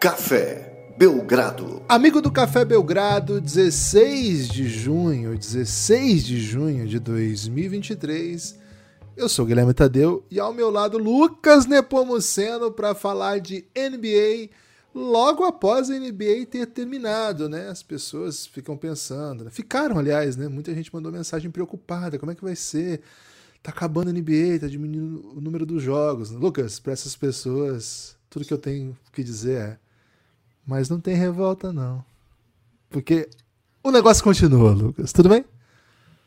Café Belgrado. Amigo do Café Belgrado, 16 de junho, 16 de junho de 2023. Eu sou Guilherme Tadeu e ao meu lado Lucas Nepomuceno para falar de NBA logo após a NBA ter terminado, né? As pessoas ficam pensando, né? ficaram, aliás, né? Muita gente mandou mensagem preocupada, como é que vai ser? Tá acabando a NBA, tá diminuindo o número dos jogos. Lucas, para essas pessoas, tudo que eu tenho que dizer é: mas não tem revolta não. Porque o negócio continua, Lucas. Tudo bem?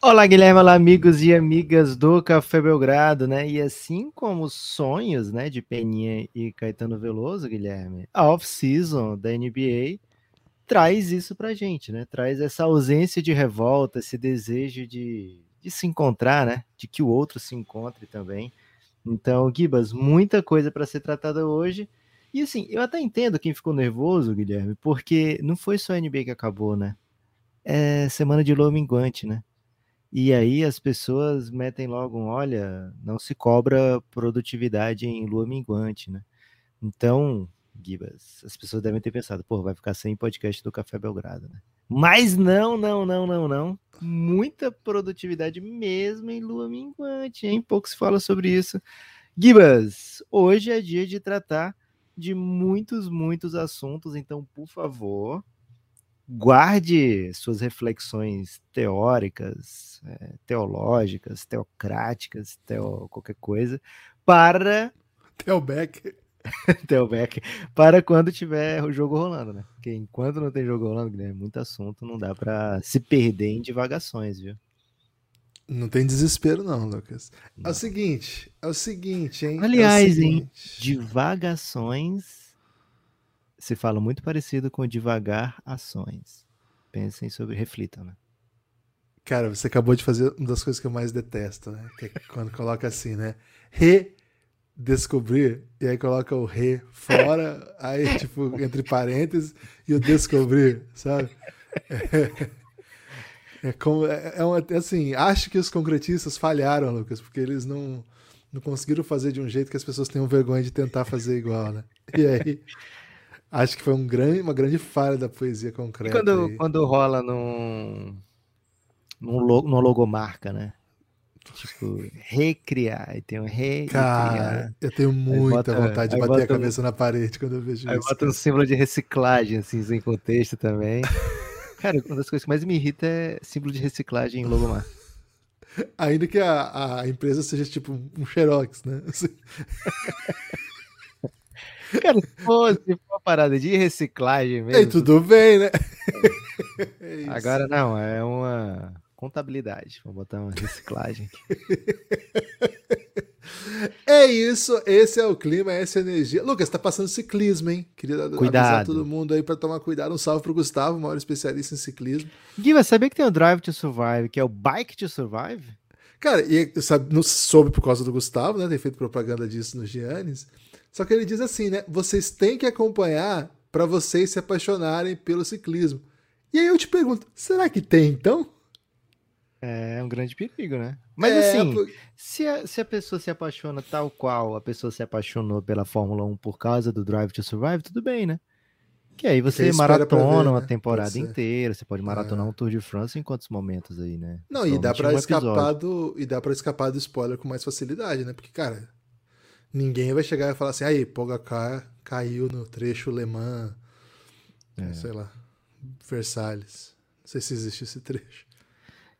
Olá, Guilherme, olá, amigos e amigas do Café Belgrado, né? E assim como os sonhos, né, de Peninha e Caetano Veloso, Guilherme, a off-season da NBA traz isso pra gente, né? Traz essa ausência de revolta, esse desejo de, de se encontrar, né? De que o outro se encontre também. Então, Gibas, muita coisa para ser tratada hoje. E assim, eu até entendo quem ficou nervoso, Guilherme, porque não foi só a NBA que acabou, né? É semana de lua minguante, né? E aí as pessoas metem logo olha, não se cobra produtividade em lua minguante, né? Então, Gibas, as pessoas devem ter pensado, pô, vai ficar sem podcast do Café Belgrado, né? Mas não, não, não, não, não. Muita produtividade mesmo em lua minguante, hein? Pouco se fala sobre isso. Gibas, hoje é dia de tratar de muitos, muitos assuntos, então, por favor, guarde suas reflexões teóricas, é, teológicas, teocráticas, teo, qualquer coisa, para. Telbeck. Telbeck, para quando tiver o jogo rolando, né? Porque enquanto não tem jogo rolando, Guilherme, muito assunto, não dá para se perder em divagações, viu? Não tem desespero, não, Lucas. Não. É o seguinte, é o seguinte, hein? Aliás, é hein? Divagações se fala muito parecido com devagar ações. Pensem sobre, reflitam, né? Cara, você acabou de fazer uma das coisas que eu mais detesto, né? Que é quando coloca assim, né? Redescobrir, e aí coloca o re fora, aí, tipo, entre parênteses, e o descobrir, sabe? É, é, como, é, é uma, assim, acho que os concretistas falharam, Lucas, porque eles não, não conseguiram fazer de um jeito que as pessoas tenham vergonha de tentar fazer igual, né? E aí Acho que foi um grande, uma grande falha da poesia concreta. E quando, quando rola num, num logo, numa logomarca, né? Tipo, recriar. E tem um re. Cara, eu tenho muita bota, vontade de bater a cabeça na parede quando eu vejo aí isso. Aí bota um símbolo de reciclagem, assim, sem contexto também. cara, uma das coisas que mais me irrita é símbolo de reciclagem em logomarca. Ainda que a, a empresa seja tipo um xerox, né? Cara, se for, se for uma parada de reciclagem mesmo. Ei, tudo bem, né? É Agora não, é uma contabilidade. Vou botar uma reciclagem aqui. É isso, esse é o clima, essa é a energia. Lucas, tá passando ciclismo, hein? Queria cuidado. avisar todo mundo aí para tomar cuidado. Um salve pro Gustavo, maior especialista em ciclismo. Gui, vai saber que tem o Drive to Survive, que é o Bike to Survive? Cara, e sabe, não soube por causa do Gustavo, né? Tem feito propaganda disso no Giannis. Só que ele diz assim, né? Vocês têm que acompanhar para vocês se apaixonarem pelo ciclismo. E aí eu te pergunto, será que tem então? É um grande perigo, né? Mas é, assim, por... se, a, se a pessoa se apaixona tal qual a pessoa se apaixonou pela Fórmula 1 por causa do Drive to Survive, tudo bem, né? Que aí você maratona ver, uma né? temporada inteira, você pode maratonar é. um Tour de France em quantos momentos aí, né? Não, e dá para um escapar do e dá para escapar do spoiler com mais facilidade, né? Porque cara, ninguém vai chegar e falar assim, aí, Pogacar caiu no trecho Le Mans, é. sei lá, Versalhes. Não sei se existe esse trecho.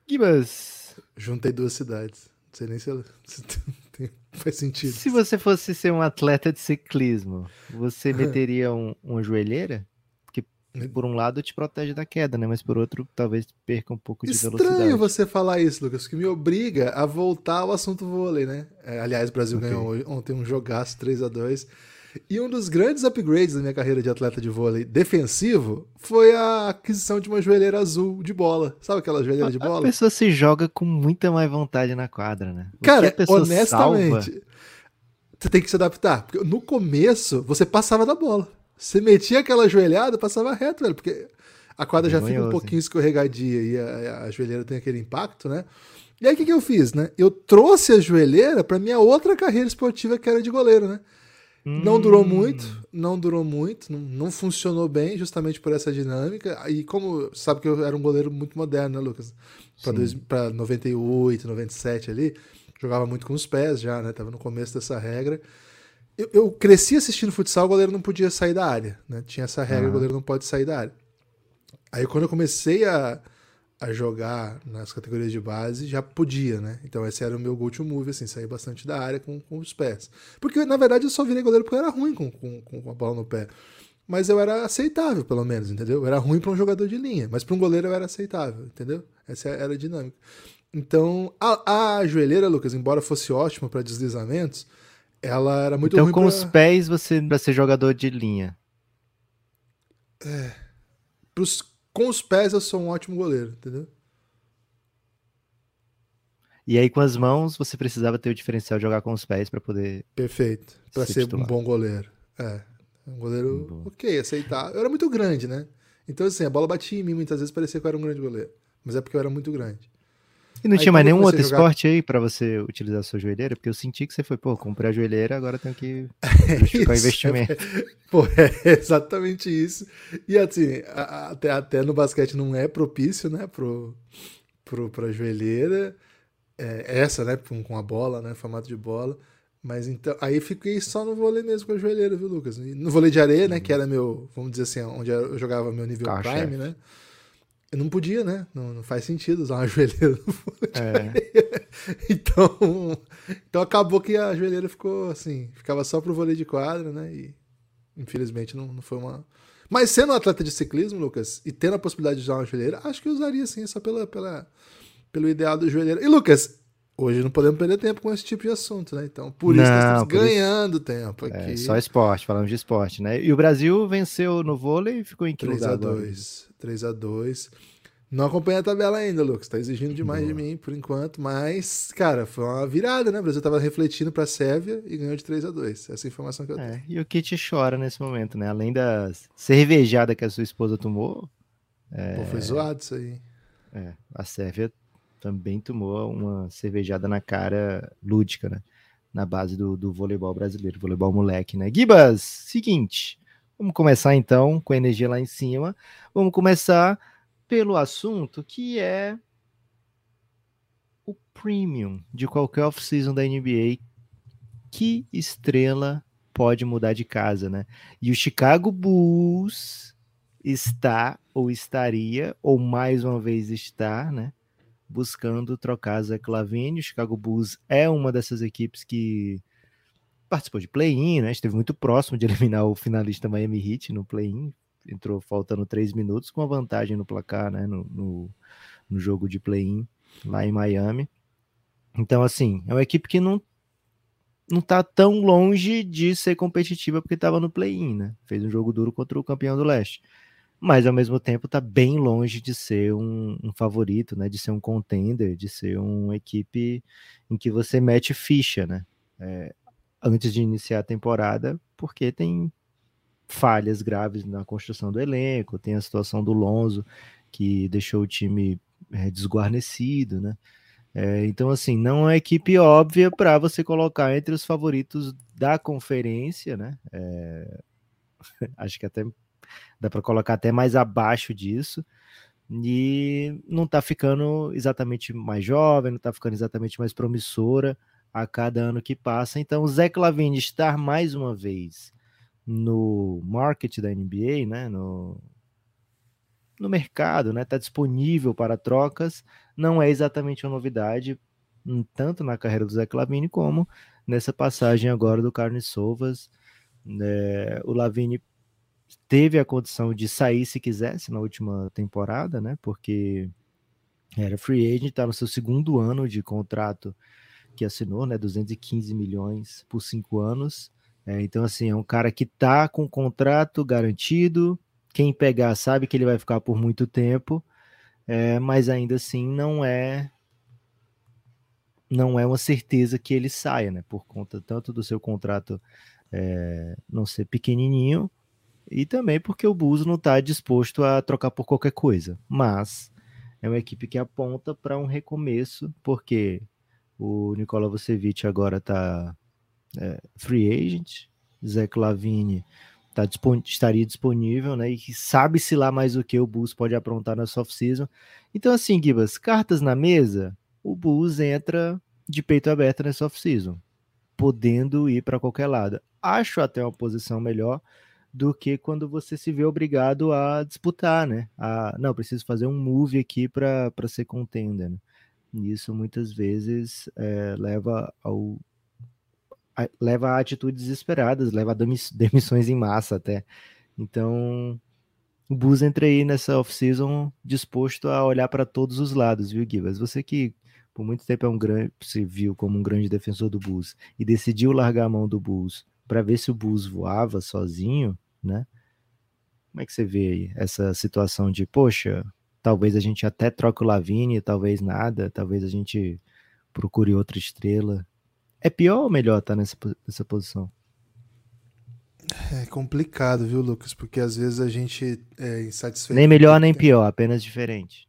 Gibas. Juntei duas cidades. Não sei nem se, ela, se tem, faz sentido. Se você fosse ser um atleta de ciclismo, você meteria um, uma joelheira? por um lado te protege da queda, né? Mas por outro, talvez perca um pouco de Estranho velocidade. Estranho você falar isso, Lucas, que me obriga a voltar ao assunto vôlei, né? É, aliás, o Brasil okay. ganhou ontem um jogaço 3 a 2 E um dos grandes upgrades da minha carreira de atleta de vôlei defensivo foi a aquisição de uma joelheira azul de bola. Sabe aquela joelheira de bola? A pessoa se joga com muita mais vontade na quadra, né? O Cara, honestamente, salva... você tem que se adaptar. Porque no começo, você passava da bola. Você metia aquela joelhada, passava reto, velho, porque a quadra já fica um pouquinho escorregadia e a, a, joelheira tem aquele impacto, né? E aí o que, que eu fiz, né? Eu trouxe a joelheira para minha outra carreira esportiva que era de goleiro, né? Não durou muito, não durou muito, não, não, funcionou bem, justamente por essa dinâmica. E como sabe que eu era um goleiro muito moderno, né, Lucas? Para 98, 97 ali, jogava muito com os pés já, né? Tava no começo dessa regra. Eu, eu cresci assistindo futsal, o goleiro não podia sair da área, né? Tinha essa regra, o goleiro não pode sair da área. Aí quando eu comecei a, a jogar nas categorias de base, já podia, né? Então esse era o meu go-to move, assim, sair bastante da área com, com os pés. Porque, na verdade, eu só virei goleiro porque eu era ruim com, com, com a bola no pé. Mas eu era aceitável, pelo menos, entendeu? Eu era ruim para um jogador de linha, mas para um goleiro eu era aceitável, entendeu? Essa era a dinâmica. Então, a, a joelheira, Lucas, embora fosse ótima para deslizamentos, ela era muito então, ruim com pra... os pés, você para ser jogador de linha. É. Pros, com os pés eu sou um ótimo goleiro, entendeu? E aí com as mãos você precisava ter o diferencial de jogar com os pés para poder. Perfeito. Para ser, ser um bom goleiro. É. Um goleiro Boa. ok, aceitar. Eu era muito grande, né? Então, assim, a bola batia em mim muitas vezes, parecia que eu era um grande goleiro. Mas é porque eu era muito grande. E não aí, tinha mais nenhum outro jogar... esporte aí para você utilizar a sua joelheira? Porque eu senti que você foi, pô, comprei a joelheira, agora tenho que justificar o investimento. pô, é exatamente isso. E assim, até, até no basquete não é propício, né, pro, pro, pra joelheira. É, essa, né, com a bola, né, formato de bola. Mas então, aí fiquei só no vôlei mesmo com a joelheira, viu, Lucas? no vôlei de areia, né, uhum. que era meu, vamos dizer assim, onde eu jogava meu nível Carro prime, né? Eu não podia, né? Não, não, faz sentido usar uma joelheira no é. então, então acabou que a joelheira ficou assim, ficava só pro vôlei de quadra, né? E infelizmente não, não foi uma. Mas sendo um atleta de ciclismo, Lucas, e tendo a possibilidade de usar uma joelheira, acho que eu usaria sim, só pela, pela, pelo ideal da joelheira. E Lucas, Hoje não podemos perder tempo com esse tipo de assunto, né? Então, por isso não, nós estamos ganhando isso... tempo é, aqui. É, só esporte, falamos de esporte, né? E o Brasil venceu no vôlei e ficou em que 3 lugar? 3x2. 3x2. Não acompanha a tabela ainda, Lucas. Tá exigindo demais Boa. de mim por enquanto, mas, cara, foi uma virada, né? O Brasil tava refletindo pra Sérvia e ganhou de 3 a 2 Essa é a informação que eu é, tenho. É, e o Kit chora nesse momento, né? Além da cervejada que a sua esposa tomou. É... Pô, foi zoado isso aí. É, a Sérvia também tomou uma cervejada na cara lúdica, né? Na base do, do voleibol brasileiro, voleibol moleque, né? Gibas, seguinte, vamos começar então com a energia lá em cima. Vamos começar pelo assunto que é o premium de qualquer off-season da NBA. Que estrela pode mudar de casa, né? E o Chicago Bulls está ou estaria, ou mais uma vez está, né? Buscando trocar Zach Lavine. O Chicago Bulls é uma dessas equipes que participou de play-in, né? Esteve muito próximo de eliminar o finalista Miami Heat no play-in. Entrou faltando três minutos com a vantagem no placar, né? No, no, no jogo de play-in lá em Miami. Então, assim, é uma equipe que não não tá tão longe de ser competitiva porque estava no play-in, né? Fez um jogo duro contra o campeão do leste mas ao mesmo tempo está bem longe de ser um, um, favorito, né? De ser um contender, de ser uma equipe em que você mete ficha, né? É, antes de iniciar a temporada, porque tem falhas graves na construção do elenco, tem a situação do Lonzo que deixou o time é, desguarnecido, né? É, então, assim, não é uma equipe óbvia para você colocar entre os favoritos da conferência, né? É, acho que até dá para colocar até mais abaixo disso. E não está ficando exatamente mais jovem, não está ficando exatamente mais promissora a cada ano que passa. Então, o Zé Clavini estar mais uma vez no market da NBA, né, no, no mercado, né, está disponível para trocas, não é exatamente uma novidade, hum, tanto na carreira do Zé Clavini como nessa passagem agora do Carlos Sovas. É, o Lavini teve a condição de sair se quisesse na última temporada, né? Porque era free agent, está no seu segundo ano de contrato que assinou, né? 215 milhões por cinco anos. É, então, assim, é um cara que tá com contrato garantido. Quem pegar sabe que ele vai ficar por muito tempo, é, mas ainda assim não é não é uma certeza que ele saia, né? Por conta tanto do seu contrato é, não ser pequenininho, e também porque o Bulls não está disposto a trocar por qualquer coisa. Mas é uma equipe que aponta para um recomeço, porque o Nikola Vucevic agora está é, free agent, Zach Lavine tá, estaria disponível, né? E sabe-se lá mais o que o Bulls pode aprontar na off-season. Então, assim, Gibas, cartas na mesa, o Bulls entra de peito aberto nessa off-season, podendo ir para qualquer lado. Acho até uma posição melhor do que quando você se vê obrigado a disputar, né? A, não, preciso fazer um move aqui para ser contender. Né? Isso muitas vezes é, leva ao a, leva a atitudes desesperadas, leva a demissões em massa até. Então, o Bus entra aí nessa off-season disposto a olhar para todos os lados, viu, Gibas? Você que por muito tempo é um grande, se viu como um grande defensor do Bulls e decidiu largar a mão do Bulls para ver se o Bulls voava sozinho, né? Como é que você vê aí essa situação de, poxa, talvez a gente até troque o Lavine, talvez nada, talvez a gente procure outra estrela. É pior ou melhor estar tá nessa, nessa posição? É complicado, viu, Lucas? Porque às vezes a gente é insatisfeito. Nem melhor nem pior, apenas diferente.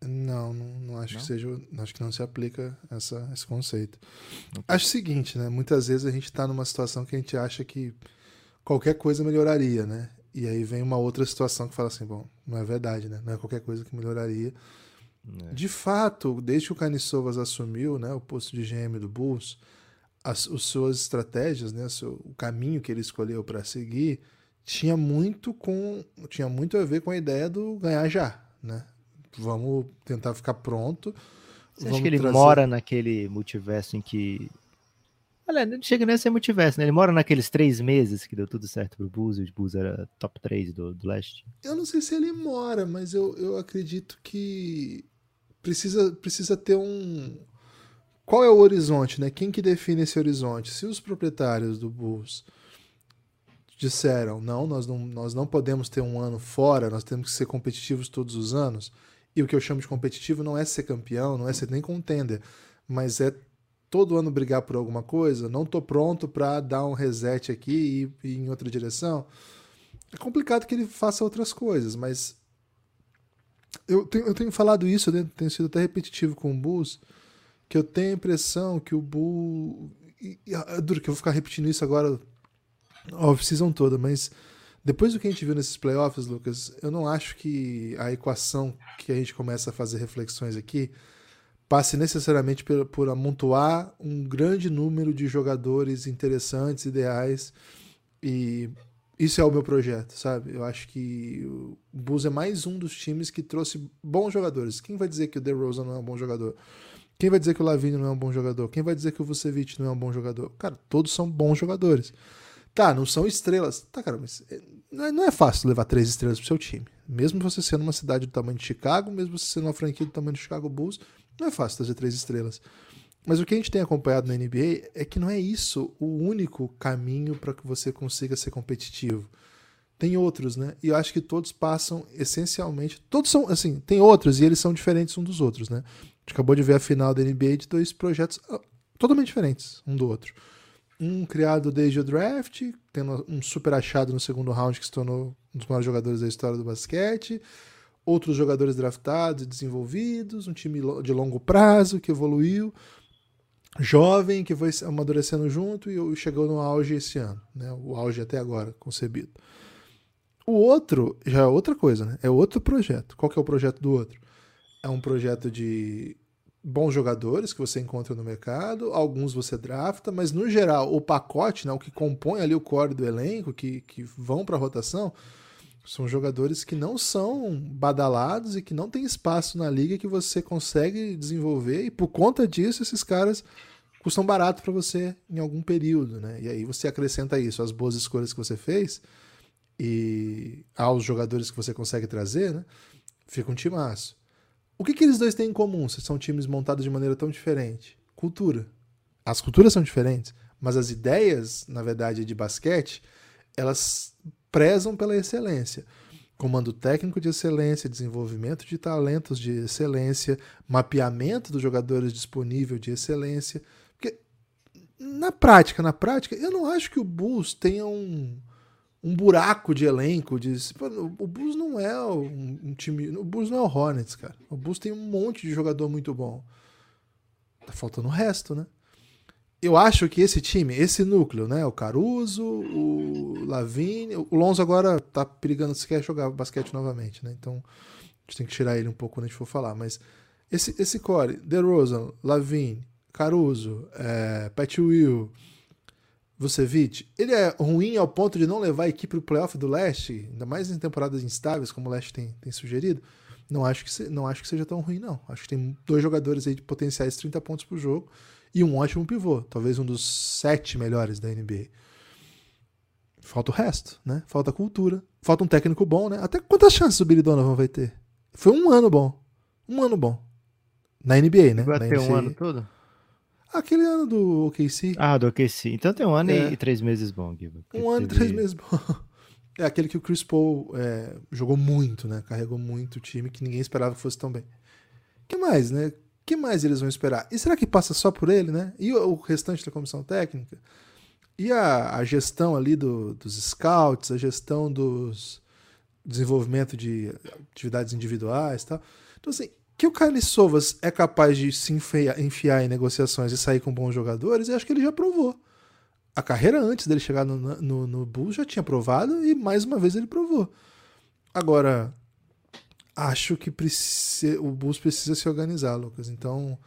Não, não, não acho não? que seja. Acho que não se aplica essa, esse conceito. Acho o seguinte, né? Muitas vezes a gente está numa situação que a gente acha que qualquer coisa melhoraria, né? E aí vem uma outra situação que fala assim, bom, não é verdade, né? Não é qualquer coisa que melhoraria. É. De fato, desde que o Canisovas assumiu né, o posto de GM do Bulls, as, as suas estratégias, né, seu, o caminho que ele escolheu para seguir, tinha muito com tinha muito a ver com a ideia do ganhar já, né? Vamos tentar ficar pronto. Você acha que ele trazer... mora naquele multiverso em que Olha, não chega nem a ser multiverso, né? Ele mora naqueles três meses que deu tudo certo pro Bulls e o Bulls era top 3 do, do leste. Eu não sei se ele mora, mas eu, eu acredito que precisa, precisa ter um. Qual é o horizonte, né? Quem que define esse horizonte? Se os proprietários do Bulls disseram, não, nós não, nós não podemos ter um ano fora, nós temos que ser competitivos todos os anos. E o que eu chamo de competitivo não é ser campeão, não é ser nem contender, mas é todo ano brigar por alguma coisa, não tô pronto para dar um reset aqui e ir em outra direção. É complicado que ele faça outras coisas, mas eu tenho, eu tenho falado isso, eu tenho sido até repetitivo com o Bulls, que eu tenho a impressão que o Bull. É duro que eu vou ficar repetindo isso agora a off-season toda, mas depois do que a gente viu nesses playoffs, Lucas, eu não acho que a equação que a gente começa a fazer reflexões aqui passe necessariamente por, por amontoar um grande número de jogadores interessantes, ideais e isso é o meu projeto, sabe? Eu acho que o Bulls é mais um dos times que trouxe bons jogadores. Quem vai dizer que o DeRozan não é um bom jogador? Quem vai dizer que o Lavigne não é um bom jogador? Quem vai dizer que o Vucevic não é um bom jogador? Cara, todos são bons jogadores. Tá, não são estrelas. Tá, cara, mas é, não é fácil levar três estrelas pro seu time. Mesmo você sendo uma cidade do tamanho de Chicago, mesmo você sendo uma franquia do tamanho do Chicago Bulls, não é fácil trazer três estrelas. Mas o que a gente tem acompanhado na NBA é que não é isso o único caminho para que você consiga ser competitivo. Tem outros, né? E eu acho que todos passam essencialmente. Todos são, assim, tem outros e eles são diferentes um dos outros, né? A gente acabou de ver a final da NBA de dois projetos ah, totalmente diferentes um do outro. Um criado desde o draft, tendo um super achado no segundo round que se tornou um dos maiores jogadores da história do basquete. Outros jogadores draftados e desenvolvidos, um time de longo prazo que evoluiu jovem que foi amadurecendo junto e chegou no auge esse ano, né? O auge até agora concebido. O outro já é outra coisa, né? É outro projeto. Qual que é o projeto do outro? É um projeto de bons jogadores que você encontra no mercado, alguns você drafta, mas no geral o pacote, né, o que compõe ali o core do elenco, que, que vão para a rotação, são jogadores que não são badalados e que não tem espaço na liga que você consegue desenvolver, e por conta disso, esses caras custam barato para você em algum período, né? E aí você acrescenta isso, as boas escolhas que você fez e aos jogadores que você consegue trazer, né? Fica um timaço. O que, que eles dois têm em comum se são times montados de maneira tão diferente? Cultura. As culturas são diferentes, mas as ideias, na verdade, de basquete, elas prezam pela excelência. Comando técnico de excelência, desenvolvimento de talentos de excelência, mapeamento dos jogadores disponível de excelência. Porque na prática, na prática, eu não acho que o Bulls tenha um, um buraco de elenco. De, o Bulls não é um, um time. O Bulls não é o Hornets, cara. O Bulls tem um monte de jogador muito bom. Tá faltando o resto, né? Eu acho que esse time, esse núcleo, né? O Caruso, o Lavigne, o Lonzo agora tá perigando se quer jogar basquete novamente, né? Então a gente tem que tirar ele um pouco quando a gente for falar. Mas esse, esse core, DeRozan, Lavigne, Caruso, é, Pat Will, Vucevic, ele é ruim ao ponto de não levar a equipe pro playoff do leste, ainda mais em temporadas instáveis, como o leste tem, tem sugerido. Não acho, que se, não acho que seja tão ruim, não. Acho que tem dois jogadores aí de potenciais 30 pontos por jogo e um ótimo pivô, talvez um dos sete melhores da NBA. Falta o resto, né? Falta cultura, falta um técnico bom, né? Até quantas chances o Billy Donovan vai ter? Foi um ano bom. Um ano bom. Na NBA, né? Vai Na ter um ano todo? Aquele ano do OKC. Ah, do OKC. Então tem um ano É. e três meses bom, Giba. um ano e três meses bom. É aquele que o Chris Paul é, jogou muito, né? Carregou muito o time que ninguém esperava que fosse tão bem. que mais, né? Que mais eles vão esperar? E será que passa só por ele, né? E o, restante da comissão técnica? E a, a gestão ali do, dos scouts, a gestão dos desenvolvimento de atividades individuais e tal. Então, assim, que o Carlos Sovas é capaz de se enfiar, enfiar em negociações e sair com bons jogadores, eu acho que ele já provou. A carreira antes dele chegar no, no, no Bulls já tinha provado e mais uma vez ele provou. Agora, acho que precisa, o Bulls precisa se organizar, Lucas. Então,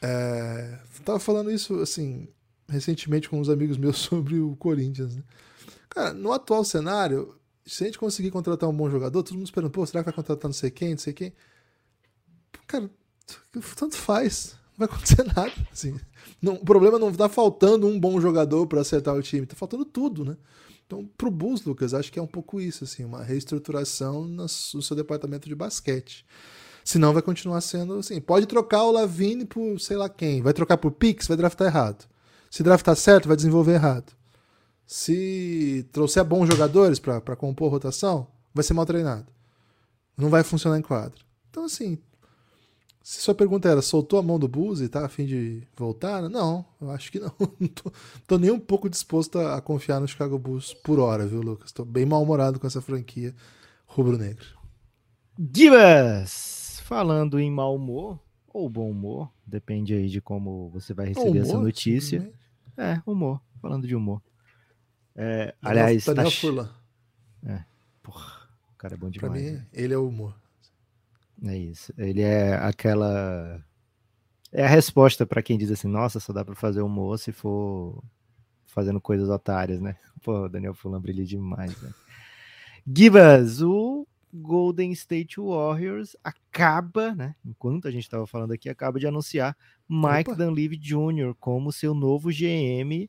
é, tava falando isso assim recentemente com uns amigos meus sobre o Corinthians. Né? Cara, no atual cenário, se a gente conseguir contratar um bom jogador, todo mundo esperando, pô, será que vai contratar não sei quem, não sei quem? Cara, tanto faz. Não vai acontecer nada. Assim. Não, o problema não tá faltando um bom jogador para acertar o time, tá faltando tudo, né? Então, pro Bulls, Lucas, acho que é um pouco isso, assim, uma reestruturação no seu departamento de basquete. Senão vai continuar sendo assim. Pode trocar o Lavine por sei lá quem. Vai trocar por Pix, vai draftar errado. Se draftar certo, vai desenvolver errado. Se trouxer bons jogadores para compor rotação, vai ser mal treinado. Não vai funcionar em quadro. Então, assim, se sua pergunta era, soltou a mão do Bulls e tá a fim de voltar? Não, eu acho que não. Não tô, tô nem um pouco disposto a, a confiar no Chicago Bulls por hora, viu, Lucas? Tô bem mal-humorado com essa franquia rubro-negra. Divas! Falando em mau humor, ou bom humor, depende aí de como você vai receber Humor, essa notícia. É, humor, falando de humor. É, aliás, Daniel tá... Furlan. Porra, o cara é bom Pra demais. mim, né? ele é o humor. É isso. Ele é aquela. É a resposta pra quem diz assim: nossa, só dá pra fazer humor se for fazendo coisas otárias, né? Pô, o Daniel Fulan brilha demais, né? Gibas, o Golden State Warriors acaba, né? Enquanto a gente tava falando aqui, acaba de anunciar Mike Opa. Dunleavy Jr. como seu novo GM.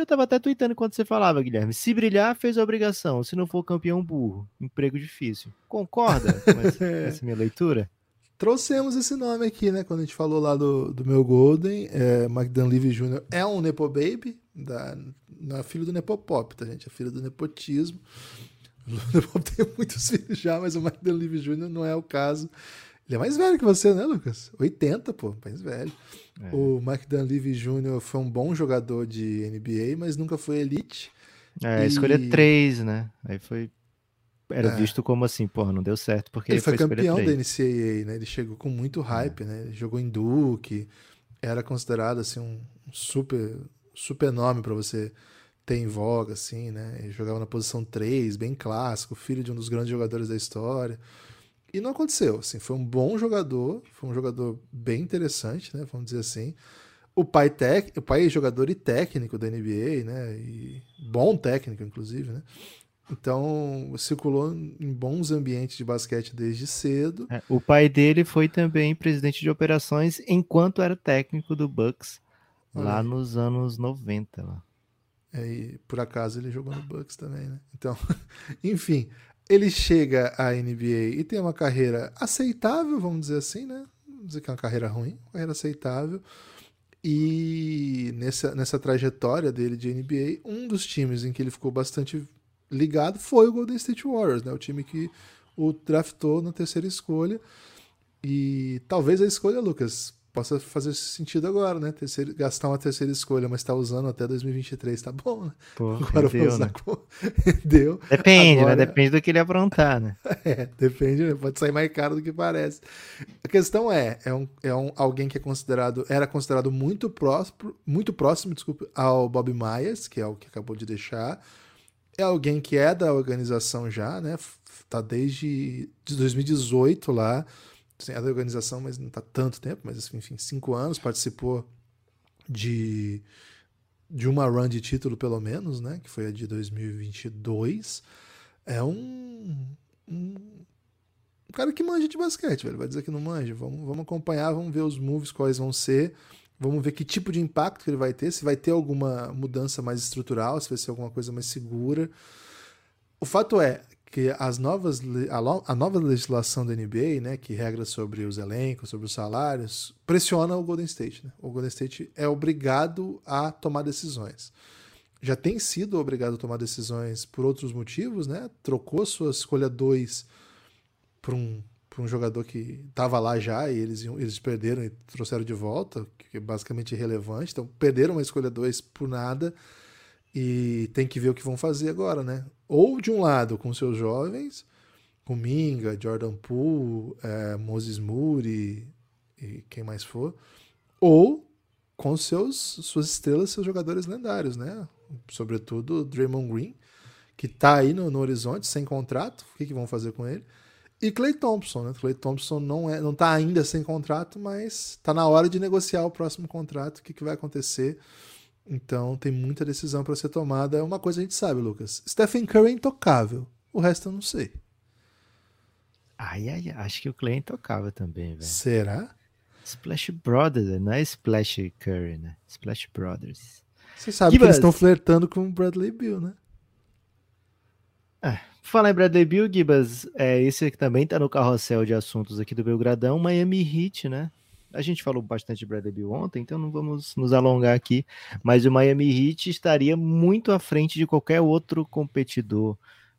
Eu tava até tweetando enquanto você falava, Guilherme. Se brilhar, fez a obrigação. Se não for campeão, burro. Emprego difícil. Concorda com essa, essa minha leitura? Trouxemos esse nome aqui, né? Quando a gente falou lá do, do meu Golden, é, Mike Dunleavy Jr. é um Nepo Baby, da, não é filho do Nepopop, tá, gente? É filho do nepotismo. O Nepop tem muitos filhos já, mas o Mike Dunleavy Jr. não é o caso. Ele é mais velho que você, né, Lucas? 80, pô, mais velho. É. O Mike Dunleavy Jr. foi um bom jogador de NBA, mas nunca foi elite. É, E- escolha 3, né? Aí foi. Era É. visto como assim, porra, não deu certo, porque Ele foi escolha campeão da. NCAA, né? Ele chegou com muito hype, né? Ele jogou em Duke, era considerado assim um super super nome para você ter em voga assim, né? Ele jogava na posição 3, bem clássico, filho de um dos grandes jogadores da história. E não aconteceu, assim, foi um bom jogador, foi um jogador bem interessante, né, vamos dizer assim. O pai tec, o pai é jogador e técnico da NBA, né? E bom técnico inclusive, né? Então, circulou em bons ambientes de basquete desde cedo. É, o pai dele foi também presidente de operações enquanto era técnico do Bucks Olha lá nos anos 90. Lá. É, e por acaso ele jogou no Bucks também, né? Então, enfim, ele chega à NBA e tem uma carreira aceitável, vamos dizer assim, né? Vamos dizer que é uma carreira ruim, uma carreira aceitável. E nessa, nessa trajetória dele de NBA, um dos times em que ele ficou bastante ligado foi o Golden State Warriors, né? O time que o draftou na terceira escolha. E talvez a escolha, Lucas, possa fazer sentido agora, né? Terceiro, gastar uma terceira escolha, mas tá usando até 2023, tá bom, né? Pô, Agora eu vou deu, usar né? com... Deu. Depende, Agora- né? Depende do que ele aprontar, né? É, depende, né? pode sair mais caro do que parece. A questão é, é, um, é um, alguém que é considerado, era considerado muito próximo, muito próximo, desculpa, ao Bob Myers, que é o que acabou de deixar. É alguém que é da organização já, né? Tá desde de 2018 lá. É da organização, mas não tá tanto tempo, mas assim, enfim, cinco anos, participou de, de uma run de título, pelo menos, né? Que foi a de 2022. É um, um, um cara que manja de basquete, velho. Vai dizer que não manja. Vamos, vamos acompanhar, vamos ver os moves, quais vão ser. Vamos ver que tipo de impacto que ele vai ter, se vai ter alguma mudança mais estrutural, se vai ser alguma coisa mais segura. O fato é que as novas, a, a nova legislação da NBA, né, que regra sobre os elencos, sobre os salários, pressiona o Golden State. Né? O Golden State é obrigado a tomar decisões. Já tem sido obrigado a tomar decisões por outros motivos, né? Trocou sua escolha 2 para um, pra um jogador que estava lá já e eles, eles perderam e trouxeram de volta, que é basicamente irrelevante. Então, perderam uma escolha 2 por nada e tem que ver o que vão fazer agora, né? Ou de um lado com seus jovens, com Minga, Jordan Poole, eh, Moses Moody e quem mais for, ou com seus suas estrelas, seus jogadores lendários, né? Sobretudo Draymond Green, que tá aí no, no horizonte sem contrato, o que, que vão fazer com ele? E Clay Thompson, né? Clay Thompson não é, não tá ainda sem contrato, mas tá na hora de negociar o próximo contrato, o que, que vai acontecer? Então tem muita decisão para ser tomada. Uma coisa a gente sabe, Lucas. Stephen Curry é intocável. O resto eu não sei. Ai, ai, acho que o Clay tocava também, velho. Será? Splash Brothers, não é Splash Curry, né? Splash Brothers. Você sabe que Gibas. eles estão flertando com o Bradley Bill, né? Falar em Bradley Bill, Gibas, é, esse aqui também tá no carrossel de assuntos aqui do Belgradão, Miami Heat, né? A gente falou bastante de Bradley Bill ontem, então não vamos nos alongar aqui, mas o Miami Heat estaria muito à frente de qualquer outro competidor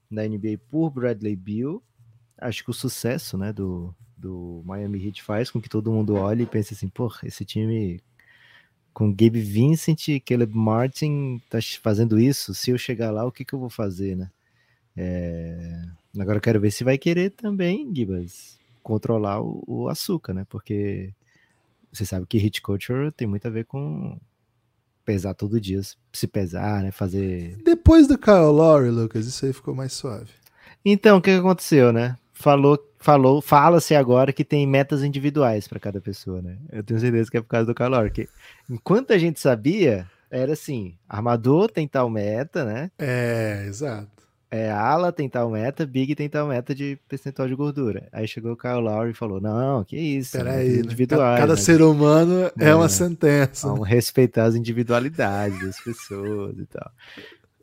da NBA por Bradley Bill. Acho que o sucesso, né, do, do Miami Heat faz com que todo mundo olhe e pense assim, pô, esse time com Gabe Vincent e Caleb Martin tá fazendo isso, se eu chegar lá, o que que eu vou fazer, né? É, Agora eu quero ver se vai querer também, Gibas, controlar o, o açúcar, né? Porque você sabe que hit culture tem muito a ver com pesar todo dia, se pesar, né? Fazer. Depois do Kyle Lowry, Lucas, isso aí ficou mais suave. Então, o que aconteceu, né? Falou, falou, fala-se agora que tem metas individuais para cada pessoa, né? Eu tenho certeza que é por causa do calor, que enquanto a gente sabia, era assim, armador tem tal meta, né? É, exato. É, ala tem tal meta, Big tem tal meta de percentual de gordura. Aí chegou o Kyle Lowry e falou: Não, que isso, Peraí, né? individuais. cada né? ser humano é, É. uma sentença. Vamos respeitar as individualidades das pessoas e tal.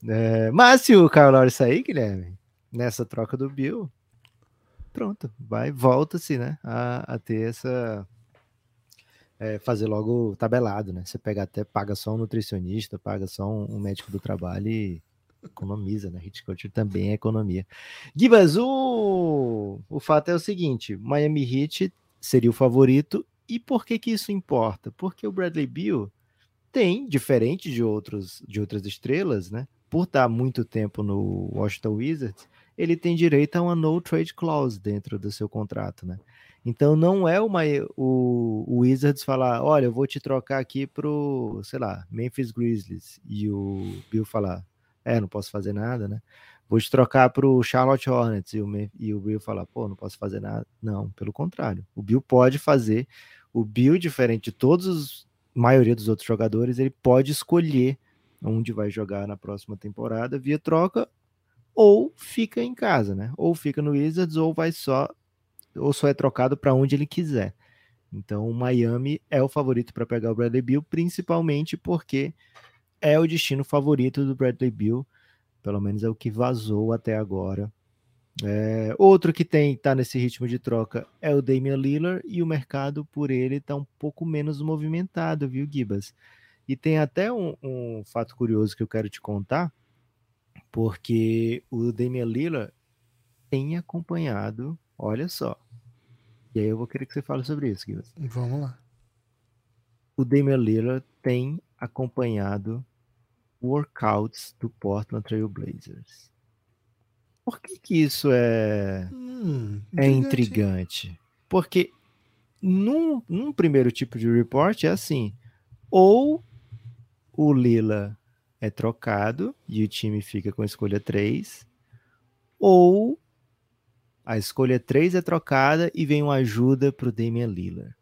É, mas se o Kyle Lowry sair, Guilherme, nessa troca do Bill, pronto, vai, volta-se, né, a, a ter essa. é, fazer logo tabelado, né? Você pega até, paga só um nutricionista, paga só um, um médico do trabalho e economiza, né? Hit culture também é economia. Gibas, o, o fato é o seguinte: Miami Heat seria o favorito. E por que que isso importa? Porque o Bradley Beal tem, diferente de, outros, de outras estrelas, né? Por estar muito tempo no Washington Wizards, ele tem direito a uma no trade clause dentro do seu contrato, né? Então não é uma, o, o Wizards falar, olha, eu vou te trocar aqui pro, sei lá, Memphis Grizzlies e o Bill falar, é, não posso fazer nada, né? Vou te trocar pro Charlotte Hornets e o, e o Bill falar, pô, não posso fazer nada. Não, pelo contrário. O Bill pode fazer. O Bill, diferente de todos os maioria dos outros jogadores, ele pode escolher onde vai jogar na próxima temporada via troca ou fica em casa, né? Ou fica no Wizards ou vai só ou só é trocado para onde ele quiser. Então, o Miami é o favorito para pegar o Bradley Bill, principalmente porque é o destino favorito do Bradley Bill, pelo menos é o que vazou até agora. É, outro que tem tá nesse ritmo de troca é o Damian Lillard e o mercado por ele tá um pouco menos movimentado, viu, Gibas? E tem até um, um fato curioso que eu quero te contar, porque o Damian Lillard tem acompanhado, olha só. E aí eu vou querer que você fale sobre isso, Gibas. Vamos lá. o Damian Lillard tem acompanhado workouts do Portland Trail Blazers. Por que, que isso é, hum, é intrigante? Porque num, num primeiro tipo de report é assim: ou o Lila é trocado e o time fica com a escolha 3, ou a escolha 3 é trocada e vem uma ajuda para o Damian Lillard.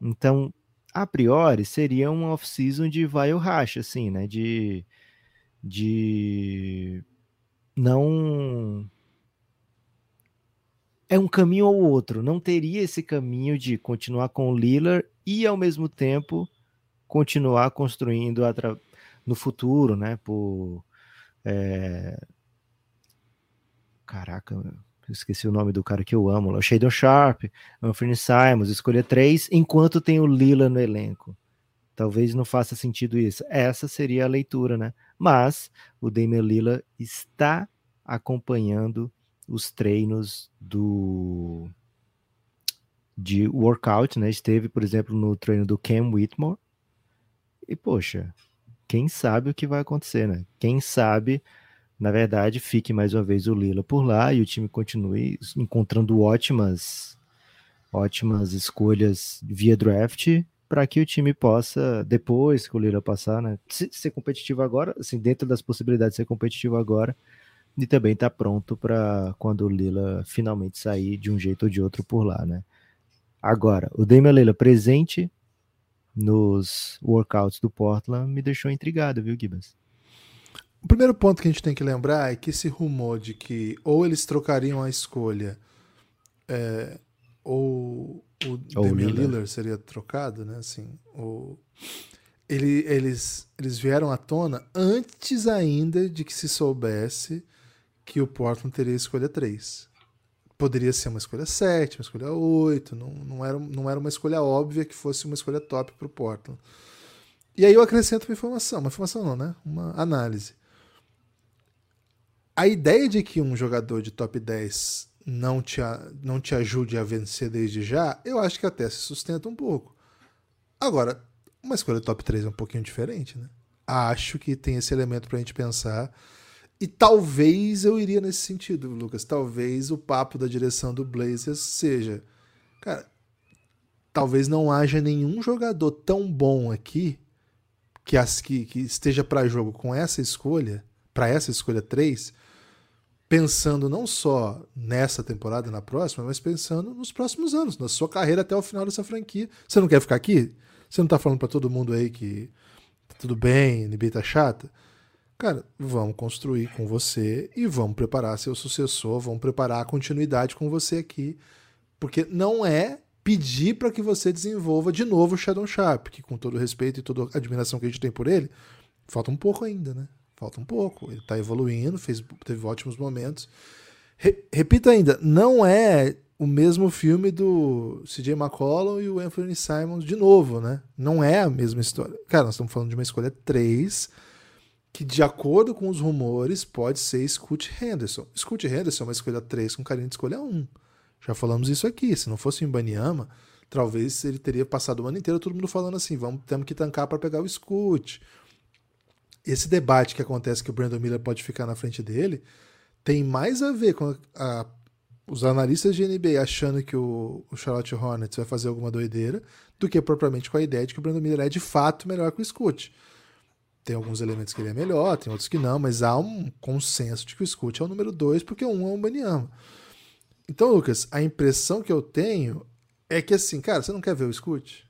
Então, a priori, seria um off-season de vai o racha, assim, né? De, de não é um caminho ou outro. Não teria esse caminho de continuar com o Lillard e ao mesmo tempo continuar construindo no futuro, né? Por é... caraca, esqueci o nome do cara que eu amo, o Shadon Sharp, Anthony Simons, escolha três, enquanto tem o Lila no elenco. Talvez não faça sentido isso. Essa seria a leitura, né? Mas o Damian Lila está acompanhando os treinos do de workout, né? Esteve, por exemplo, no treino do Cam Whitmore. E poxa, quem sabe o que vai acontecer, né? Quem sabe na verdade, fique mais uma vez o Lila por lá e o time continue encontrando ótimas ótimas escolhas via draft para que o time possa, depois que o Lila passar, né, ser competitivo agora, assim, dentro das possibilidades de ser competitivo agora, e também estar tá pronto para quando o Lila finalmente sair de um jeito ou de outro por lá, né? Agora, o Damian Lila presente nos workouts do Portland me deixou intrigado, viu, Gibas? O primeiro ponto que a gente tem que lembrar é que esse rumor de que ou eles trocariam a escolha é, ou o ou Damian Lillard. Lillard seria trocado, né? Assim, ou ele, eles, eles vieram à tona antes ainda de que se soubesse que o Portland teria escolha 3. Poderia ser uma escolha 7, uma escolha 8, não, não, era, não era uma escolha óbvia que fosse uma escolha top para o Portland. E aí eu acrescento uma informação, uma informação não, né? Uma análise a ideia de que um jogador de top 10 não te, não te ajude a vencer desde já, eu acho que até se sustenta um pouco. Agora, uma escolha top 3 é um pouquinho diferente, né? Acho que tem esse elemento pra gente pensar. E talvez eu iria nesse sentido, Lucas. Talvez o papo da direção do Blazers seja. Cara, talvez não haja nenhum jogador tão bom aqui que, as, que, que esteja para jogo com essa escolha, para essa escolha 3, pensando não só nessa temporada e na próxima, mas pensando nos próximos anos, na sua carreira até o final dessa franquia. Você não quer ficar aqui? Você não tá falando para todo mundo aí que tá tudo bem, NBA tá chata? Cara, vamos construir com você e vamos preparar seu sucessor, vamos preparar a continuidade com você aqui, porque não é pedir para que você desenvolva de novo o Shadow Sharp, que com todo respeito e toda a admiração que a gente tem por ele, falta um pouco ainda, né? Falta um pouco. Ele está evoluindo, fez, teve ótimos momentos. Re, repito ainda, não é o mesmo filme do CJ McCollum e o Anthony Simons de novo, né? Não é a mesma história. Cara, nós estamos falando de uma escolha 3 que, de acordo com os rumores, pode ser Scoot Henderson. Scoot Henderson é uma escolha 3 com carinho de escolha 1. Já falamos isso aqui. Se não fosse o Ibaniama, talvez ele teria passado o ano inteiro todo mundo falando assim: vamos, temos que tancar para pegar o Scoot esse debate que acontece que o Brandon Miller pode ficar na frente dele tem mais a ver com a, a, os analistas de NBA achando que o, o, Charlotte Hornets vai fazer alguma doideira do que propriamente com a ideia de que o Brandon Miller é de fato melhor que o Scoot. Tem alguns elementos que ele é melhor, tem outros que não, mas há um consenso de que o Scoot é o número 2 porque o 1 um é um Baniama. Então, Lucas, a impressão que eu tenho é que assim, cara, você não quer ver o Scoot?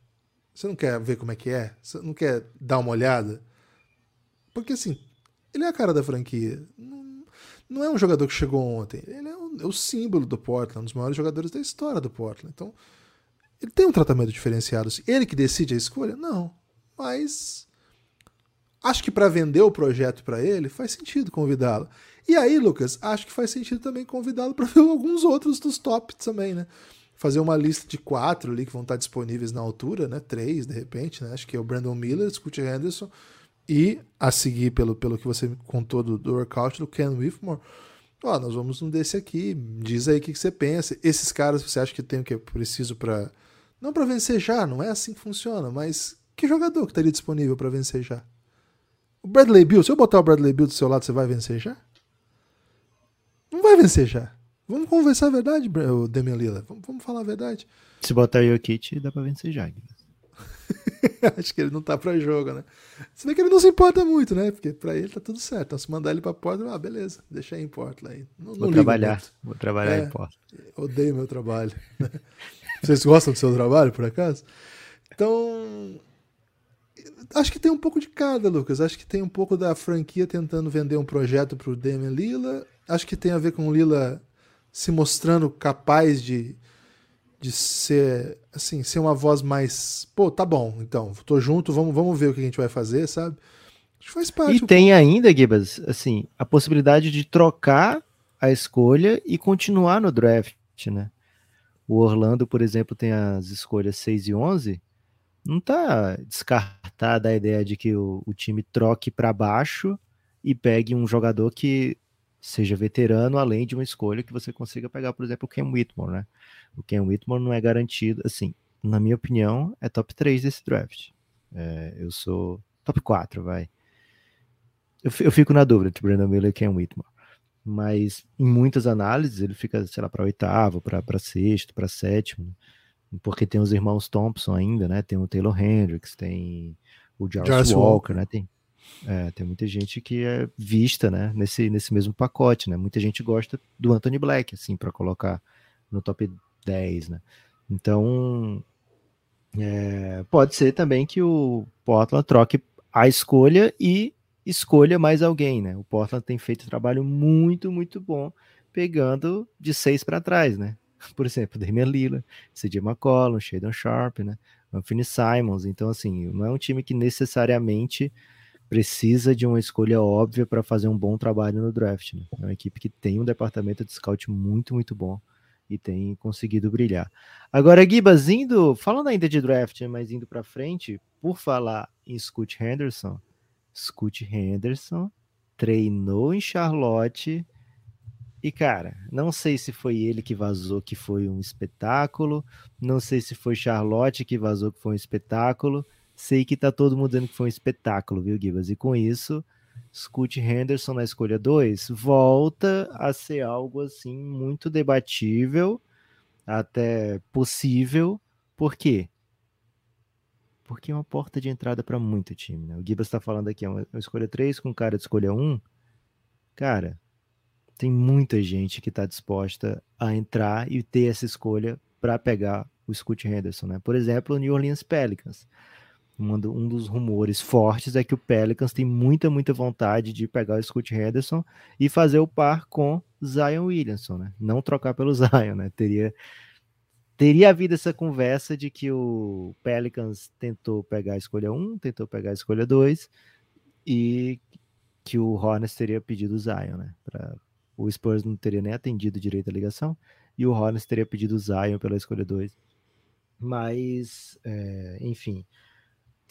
Você não quer ver como é que é? Você não quer dar uma olhada? Porque assim, ele é a cara da franquia. Não, é um jogador que chegou ontem. Ele é o, é o símbolo do Portland, um dos maiores jogadores da história do Portland. Então, ele tem um tratamento diferenciado. Ele que decide a escolha? Não. Mas acho que para vender o projeto para ele faz sentido convidá-lo. E aí, Lucas, acho que faz sentido também convidá-lo para ver alguns outros dos tops também, né? Fazer uma lista de quatro ali que vão estar disponíveis na altura, né? Três, de repente, né? Acho que é o Brandon Miller, Scott Henderson e a seguir, pelo, pelo que você contou do, do workout do Ken Whitmore, ó, nós vamos num desse aqui, diz aí o que, que você pensa. Esses caras você acha que tem o que é preciso para. Não para vencer já, não é assim que funciona, mas que jogador que estaria disponível para vencer já? O Bradley Bill, se eu botar o Bradley Bill do seu lado, você vai vencer já? Não vai vencer já. Vamos conversar a verdade, Damian Lillard. Vamos, falar a verdade. Se botar o Jokic, dá pra vencer já. Acho que ele não tá pra jogo, né? Se bem que ele não se importa muito, né? Porque pra ele tá tudo certo. Então, se mandar ele pra Portland, ah, beleza, deixa aí em Portland aí. Não, vou não trabalhar, vou trabalhar é, em Portland. Odeio meu trabalho. Vocês gostam do seu trabalho, por acaso? Então, acho que tem um pouco de cada, Lucas. Acho que tem um pouco da franquia tentando vender um projeto pro Damian Lila. Acho que tem a ver com o Lila se mostrando capaz de de ser, assim, ser uma voz mais, pô, tá bom, então, tô junto, vamos, vamos ver o que a gente vai fazer, sabe? Acho que faz parte. E um tem pouco. ainda, Gibas, assim, a possibilidade de trocar a escolha e continuar no draft, né? O Orlando, por exemplo, tem as escolhas 6 e 11, não tá descartada a ideia de que o, o time troque para baixo e pegue um jogador que seja veterano, além de uma escolha que você consiga pegar, por exemplo, o Ken Whitmore, né? O Ken Whitmore não é garantido, assim, na minha opinião, é top 3 desse draft. É, eu sou top 4, vai. Eu, eu fico na dúvida entre Brandon Miller e Ken Whitmore. Mas em muitas análises ele fica, sei lá, para oitavo, para sexto, para sétimo, porque tem os irmãos Thompson ainda, né? Tem o Taylor Hendricks, tem o Jarvis Walker, Walker, né? Tem, é, tem muita gente que é vista, né, nesse, nesse mesmo pacote, né? Muita gente gosta do Anthony Black, assim, para colocar no top 10, né? Então, é, pode ser também que o Portland troque a escolha e escolha mais alguém, né? O Portland tem feito um trabalho muito, muito bom, pegando de seis para trás, né? Por exemplo, Damian Lillard, CJ McCollum, Shadon Sharp, né? Anthony Simons. Então, assim, não é um time que necessariamente precisa de uma escolha óbvia para fazer um bom trabalho no draft. Né? É uma equipe que tem um departamento de scout muito, muito bom e tem conseguido brilhar. Agora, Gibas, indo, falando ainda de draft, mas indo para frente, por falar em Scoot Henderson, Scoot Henderson treinou em Charlotte e, cara, não sei se foi ele que vazou que foi um espetáculo, não sei se foi Charlotte que vazou que foi um espetáculo, Sei que tá todo mundo dizendo que foi um espetáculo, viu, Gibas? E com isso, Scoot Henderson na escolha 2 volta a ser algo assim muito debatível, até possível. Por quê? Porque é uma porta de entrada para muito time, né? O Gibas está falando aqui, é uma, escolha 3 com cara de escolha 1. Um. Cara, tem muita gente que está disposta a entrar e ter essa escolha para pegar o Scoot Henderson, né? Por exemplo, o New Orleans Pelicans um dos rumores fortes é que o Pelicans tem muita, muita vontade de pegar o Scott Henderson e fazer o par com Zion Williamson, né? Não trocar pelo Zion, né? Teria, teria havido essa conversa de que o Pelicans tentou pegar a escolha 1, tentou pegar a escolha 2 e que o Hornets teria pedido o Zion, né? Pra, o Spurs não teria nem atendido direito a ligação e o Hornets teria pedido o Zion pela escolha 2. Mas, é, enfim,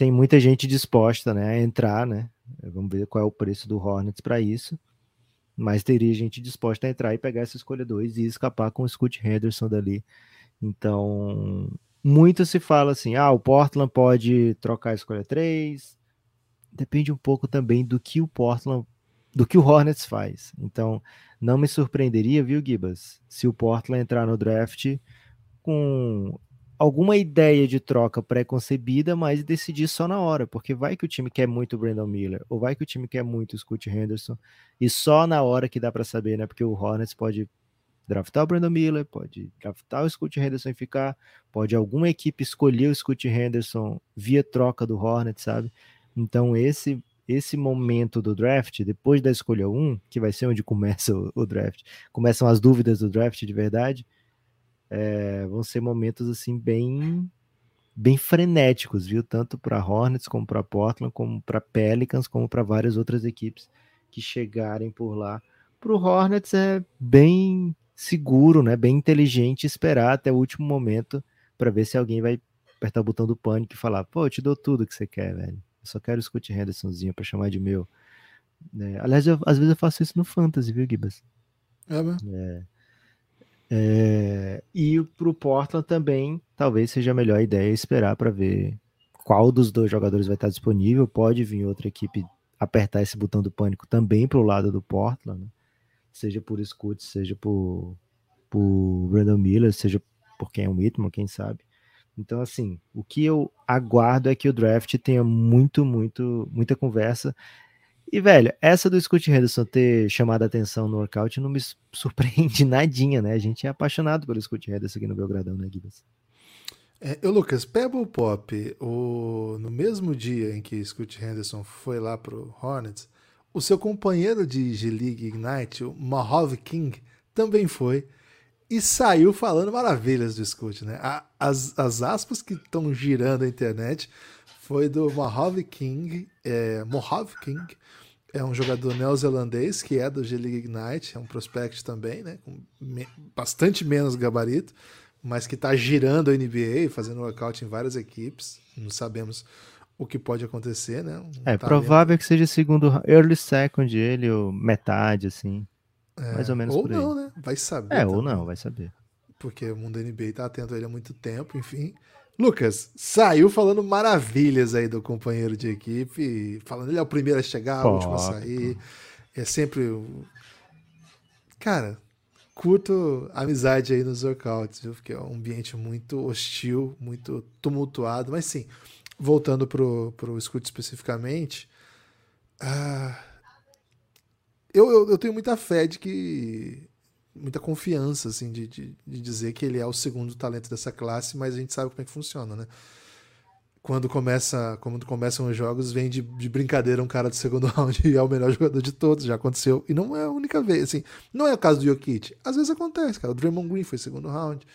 tem muita gente disposta né, a entrar, né? Vamos ver qual é o preço do Hornets para isso. Mas teria gente disposta a entrar e pegar essa escolha 2 e escapar com o Scott Henderson dali. Então, muito se fala assim: ah, o Portland pode trocar a escolha 3. Depende um pouco também do que o Portland, do que o Hornets faz. Então, não me surpreenderia, viu, Gibas, se o Portland entrar no draft com alguma ideia de troca pré-concebida, mas decidir só na hora, porque vai que o time quer muito o Brandon Miller, ou vai que o time quer muito o Scott Henderson, e só na hora que dá para saber, né? Porque o Hornets pode draftar o Brandon Miller, pode draftar o Scott Henderson e ficar, pode alguma equipe escolher o Scott Henderson via troca do Hornets, sabe? Então esse esse momento do draft, depois da escolha 1, que vai ser onde começa o, o draft, começam as dúvidas do draft de verdade, é, vão ser momentos assim bem bem frenéticos, viu? Tanto para Hornets como para Portland, como para Pelicans, como para várias outras equipes que chegarem por lá. Para o Hornets é bem seguro, né? Bem inteligente esperar até o último momento para ver se alguém vai apertar o botão do pânico e falar: "Pô, eu te dou tudo que você quer, velho. Eu só quero o Scott Hendersonzinho para chamar de meu". É, aliás, eu, às vezes eu faço isso no fantasy, viu, Gibas? É, né? É. É, e para o Portland também, talvez seja a melhor ideia esperar para ver qual dos dois jogadores vai estar disponível. Pode vir outra equipe apertar esse botão do pânico também para o lado do Portland, né? seja por Scoot, seja por, por Brandon Miller, seja por quem é o Whitman, quem sabe. Então, assim, o que eu aguardo é que o draft tenha muito, muito, muita conversa. E, velho, essa do Scott Henderson ter chamado a atenção no workout não me surpreende nadinha, né? A gente é apaixonado pelo Scott Henderson aqui no Belgradão, né, Guilherme? É, eu, Lucas, Pebble Pop, o, no mesmo dia em que Scott Henderson foi lá pro Hornets, o seu companheiro de G-League Ignite, o Mahov King, também foi e saiu falando maravilhas do Scoot, né? As, as aspas que estão girando a internet foi do Mohave King, é, Mohave King, é um jogador neozelandês que é do G-League Ignite, é um prospect também, né? Com me, bastante menos gabarito, mas que está girando a NBA, fazendo workout em várias equipes. Não sabemos o que pode acontecer, né? Um é talento. provável que seja segundo early second ele, ou metade, assim. É, mais ou menos ou por aí. Não, né? Vai saber. É, também. ou não, vai saber. Porque o mundo NBA tá atento a ele há muito tempo, enfim. Lucas, saiu falando maravilhas aí do companheiro de equipe, falando ele é o primeiro a chegar, o último a sair. É sempre. Cara, curto amizade aí nos workouts, viu? Porque é um ambiente muito hostil, muito tumultuado. Mas sim, voltando pro, pro escute especificamente. Ah, eu, eu, eu, tenho muita fé de que. Muita confiança, assim, de, de, de, dizer que ele é o segundo talento dessa classe, mas a gente sabe como é que funciona, né? Quando, começa, quando começam os jogos, vem de, de brincadeira um cara do segundo round e é o melhor jogador de todos, já aconteceu. E não é a única vez, assim. Não é o caso do Jokic. Às vezes acontece, cara. O Draymond Green foi segundo round.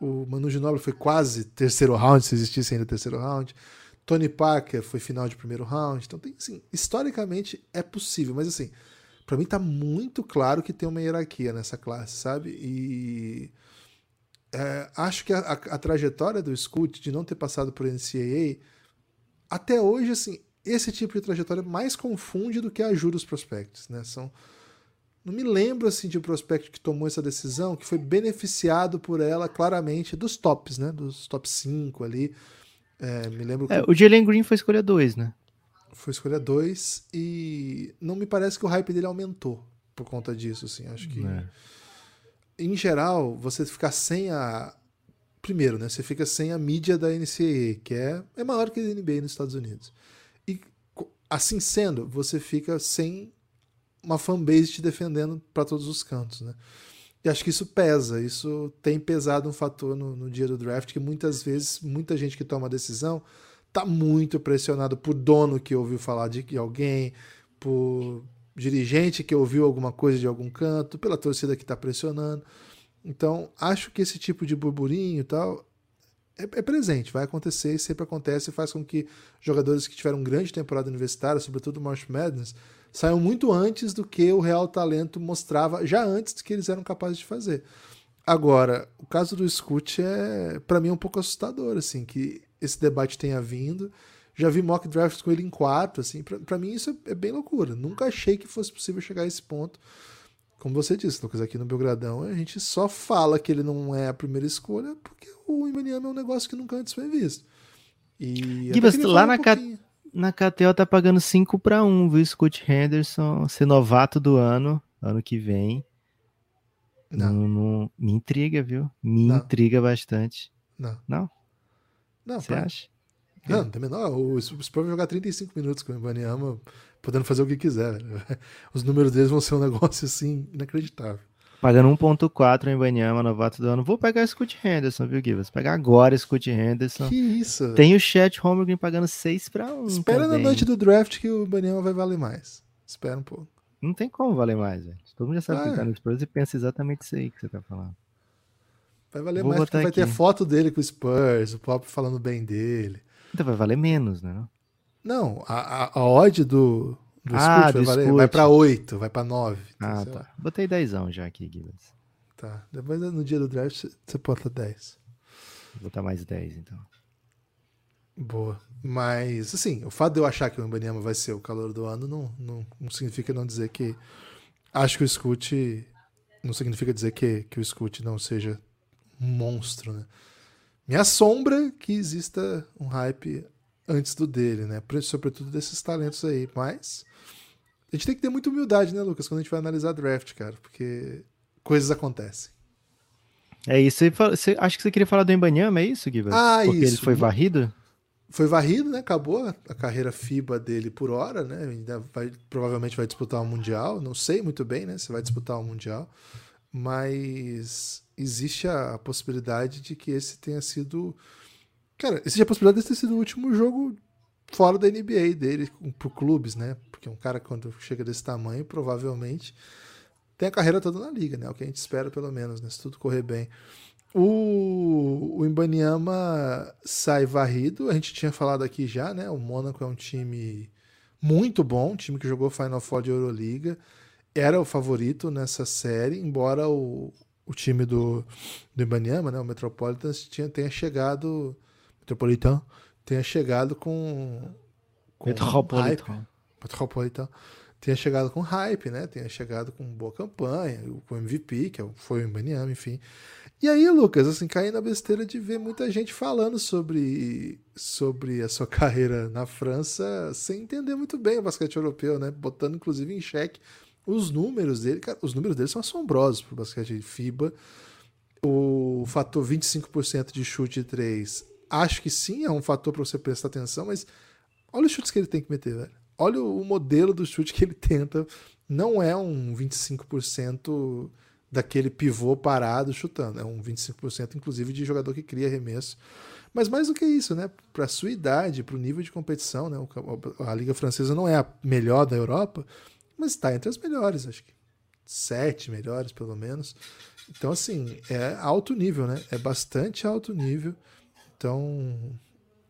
O Manu Ginobili foi quase terceiro round, se existisse ainda terceiro round. Tony Parker foi final de primeiro round. Então, tem, assim, historicamente é possível, mas assim, para mim tá muito claro que tem uma hierarquia nessa classe, sabe? E é, acho que a, a, a, trajetória do Scoot de não ter passado por NCAA, até hoje, assim, esse tipo de trajetória mais confunde do que ajuda os prospectos, né? São, não me lembro assim de um prospecto que tomou essa decisão que foi beneficiado por ela claramente dos tops, né? Dos top 5 ali. É, me lembro. É, que... o Jalen Green foi escolha 2, né? Foi escolha 2 e não me parece que o hype dele aumentou por conta disso, assim. Acho que. É. Em geral, você ficar sem a. Primeiro, né? Você fica sem a mídia da NCAA, que é, é maior que a NBA nos Estados Unidos. E assim sendo, você fica sem uma fanbase te defendendo para todos os cantos, né? E acho que isso pesa, isso tem pesado um fator no, no dia do draft, que muitas vezes, muita gente que toma a decisão tá muito pressionado por dono que ouviu falar de alguém, por dirigente que ouviu alguma coisa de algum canto, pela torcida que está pressionando. Então, acho que esse tipo de burburinho e tal é, é, presente, vai acontecer e sempre acontece e faz com que jogadores que tiveram grande temporada universitária, sobretudo March Madness, saiam muito antes do que o real talento mostrava, já antes do que eles eram capazes de fazer. Agora, o caso do Scoot é, para mim, um pouco assustador, assim, que esse debate tenha vindo. Já vi mock drafts com ele em quatro, assim, para mim isso é, é, bem loucura. Nunca achei que fosse possível chegar a esse ponto. Como você disse, Lucas, aqui no Belgradão, a gente só fala que ele não é a primeira escolha porque o Ibaniama é um negócio que nunca antes foi visto. E Gibas, lá um na, pouquinho. na KTO tá pagando 5 para 1, viu? Scott Henderson ser novato do ano, ano que vem. Não. não, não me intriga, viu? Me não. intriga bastante. Não. Não? Não, Você pra... acha? Não, também não. O Spurs vai jogar 35 minutos com o Ibaniama, podendo fazer o que quiser. Os números deles vão ser um negócio assim inacreditável. Pagando 1.4 em Ibaniama, novato do ano. Vou pegar o Scott Henderson, viu, Givas? Pegar agora o Scott Henderson. Que isso? Tem o Chet Holmgren pagando 6 para 1. Espera também. na noite do draft que o Ibaniama vai valer mais. Espera um pouco. Não tem como valer mais, velho. Todo mundo já sabe ah, que tá no Spurs e pensa exatamente isso aí que você tá falando. Vai valer Vou mais porque vai aqui. ter foto dele com o Spurs, o próprio falando bem dele. Então vai valer menos, né? Não, a, a, a odd do, do ah, Scoot vai, vai para 8, vai para 9. Ah, tá. Botei 10 já aqui, Guilherme. Tá. Depois no dia do draft você bota 10. Vou botar mais 10, então. Boa. Mas, assim, o fato de eu achar que o Mbanyama vai ser o calor do ano não, não, não significa não dizer que acho que o Scoot não significa dizer que, que o Scoot não seja monstro, né? Me assombra que exista um hype antes do dele, né? Sobretudo desses talentos aí. Mas a gente tem que ter muita humildade, né, Lucas, quando a gente vai analisar draft, cara, porque coisas acontecem. É isso. Você, acho que você queria falar do Embanyama, é isso, Guilherme? Ah, Porque isso. ele foi varrido? Foi varrido, né? Acabou a carreira FIBA dele por hora, né? Ainda vai, provavelmente vai disputar o um Mundial. Não sei muito bem, né? Se vai disputar o um Mundial. Mas existe a possibilidade de que esse tenha sido. Cara, existe a possibilidade de ter sido o último jogo fora da NBA dele, por clubes, né? Porque um cara, quando chega desse tamanho, provavelmente tem a carreira toda na liga, né? É o que a gente espera, pelo menos, né? Se tudo correr bem. O, o Ibaniama sai varrido, a gente tinha falado aqui já, né? O Mônaco é um time muito bom, um time que jogou Final Four de Euroliga, era o favorito nessa série, embora o, o time do, do Ibaniama, né? O Metropolitans, tinha, tenha chegado. Metropolitan tenha chegado com. com Metropolitan. Metropolitan tenha chegado com hype, né? Tenha chegado com boa campanha, com MVP, que é foi o Ibaniama, enfim. E aí, Lucas, assim, caí na besteira de ver muita gente falando sobre, sobre a sua carreira na França sem entender muito bem o basquete europeu, né? Botando inclusive em xeque os números dele. Cara, os números dele são assombrosos para o basquete FIBA. O fator 25% de chute de 3, acho que sim, é um fator para você prestar atenção, mas olha os chutes que ele tem que meter, velho. Olha o modelo do chute que ele tenta. Não é um 25% daquele pivô parado chutando. É um 25%, inclusive, de jogador que cria arremesso. Mas mais do que isso, né? Para a sua idade, para o nível de competição, né? A Liga Francesa não é a melhor da Europa, mas está entre as melhores, acho que sete melhores, pelo menos. Então, assim, é alto nível, né? É bastante alto nível. Então,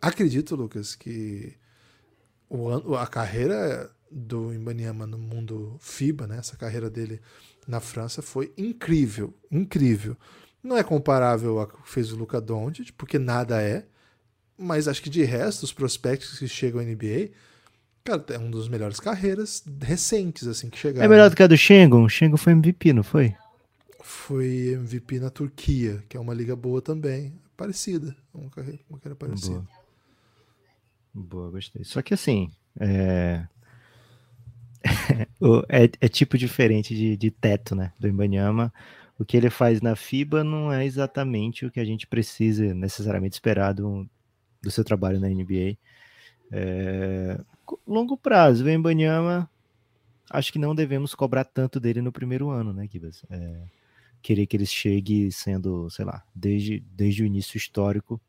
acredito, Lucas, que o, a carreira do Imbaniama no mundo FIBA, né? Essa carreira dele na França foi incrível, incrível. Não é comparável ao que fez o Luca Doncic, porque nada é, mas acho que de resto, os prospectos que chegam à NBA, cara, é um dos melhores carreiras recentes, assim, que chegaram. É melhor do que a do Schengen? O Schengen foi MVP, não foi? Foi MVP na Turquia, que é uma liga boa também, parecida, uma carreira, uma carreira parecida. Boa. boa, gostei. Só que assim, é... é, é, tipo diferente de, de teto, né? Do Ibanyama. O que ele faz na FIBA não é exatamente o que a gente precisa necessariamente esperar do, do seu trabalho na NBA. É, longo prazo, o Ibanyama, acho que não devemos cobrar tanto dele no primeiro ano, né, Kibas? É, querer que ele chegue sendo, sei lá, desde, desde o início histórico.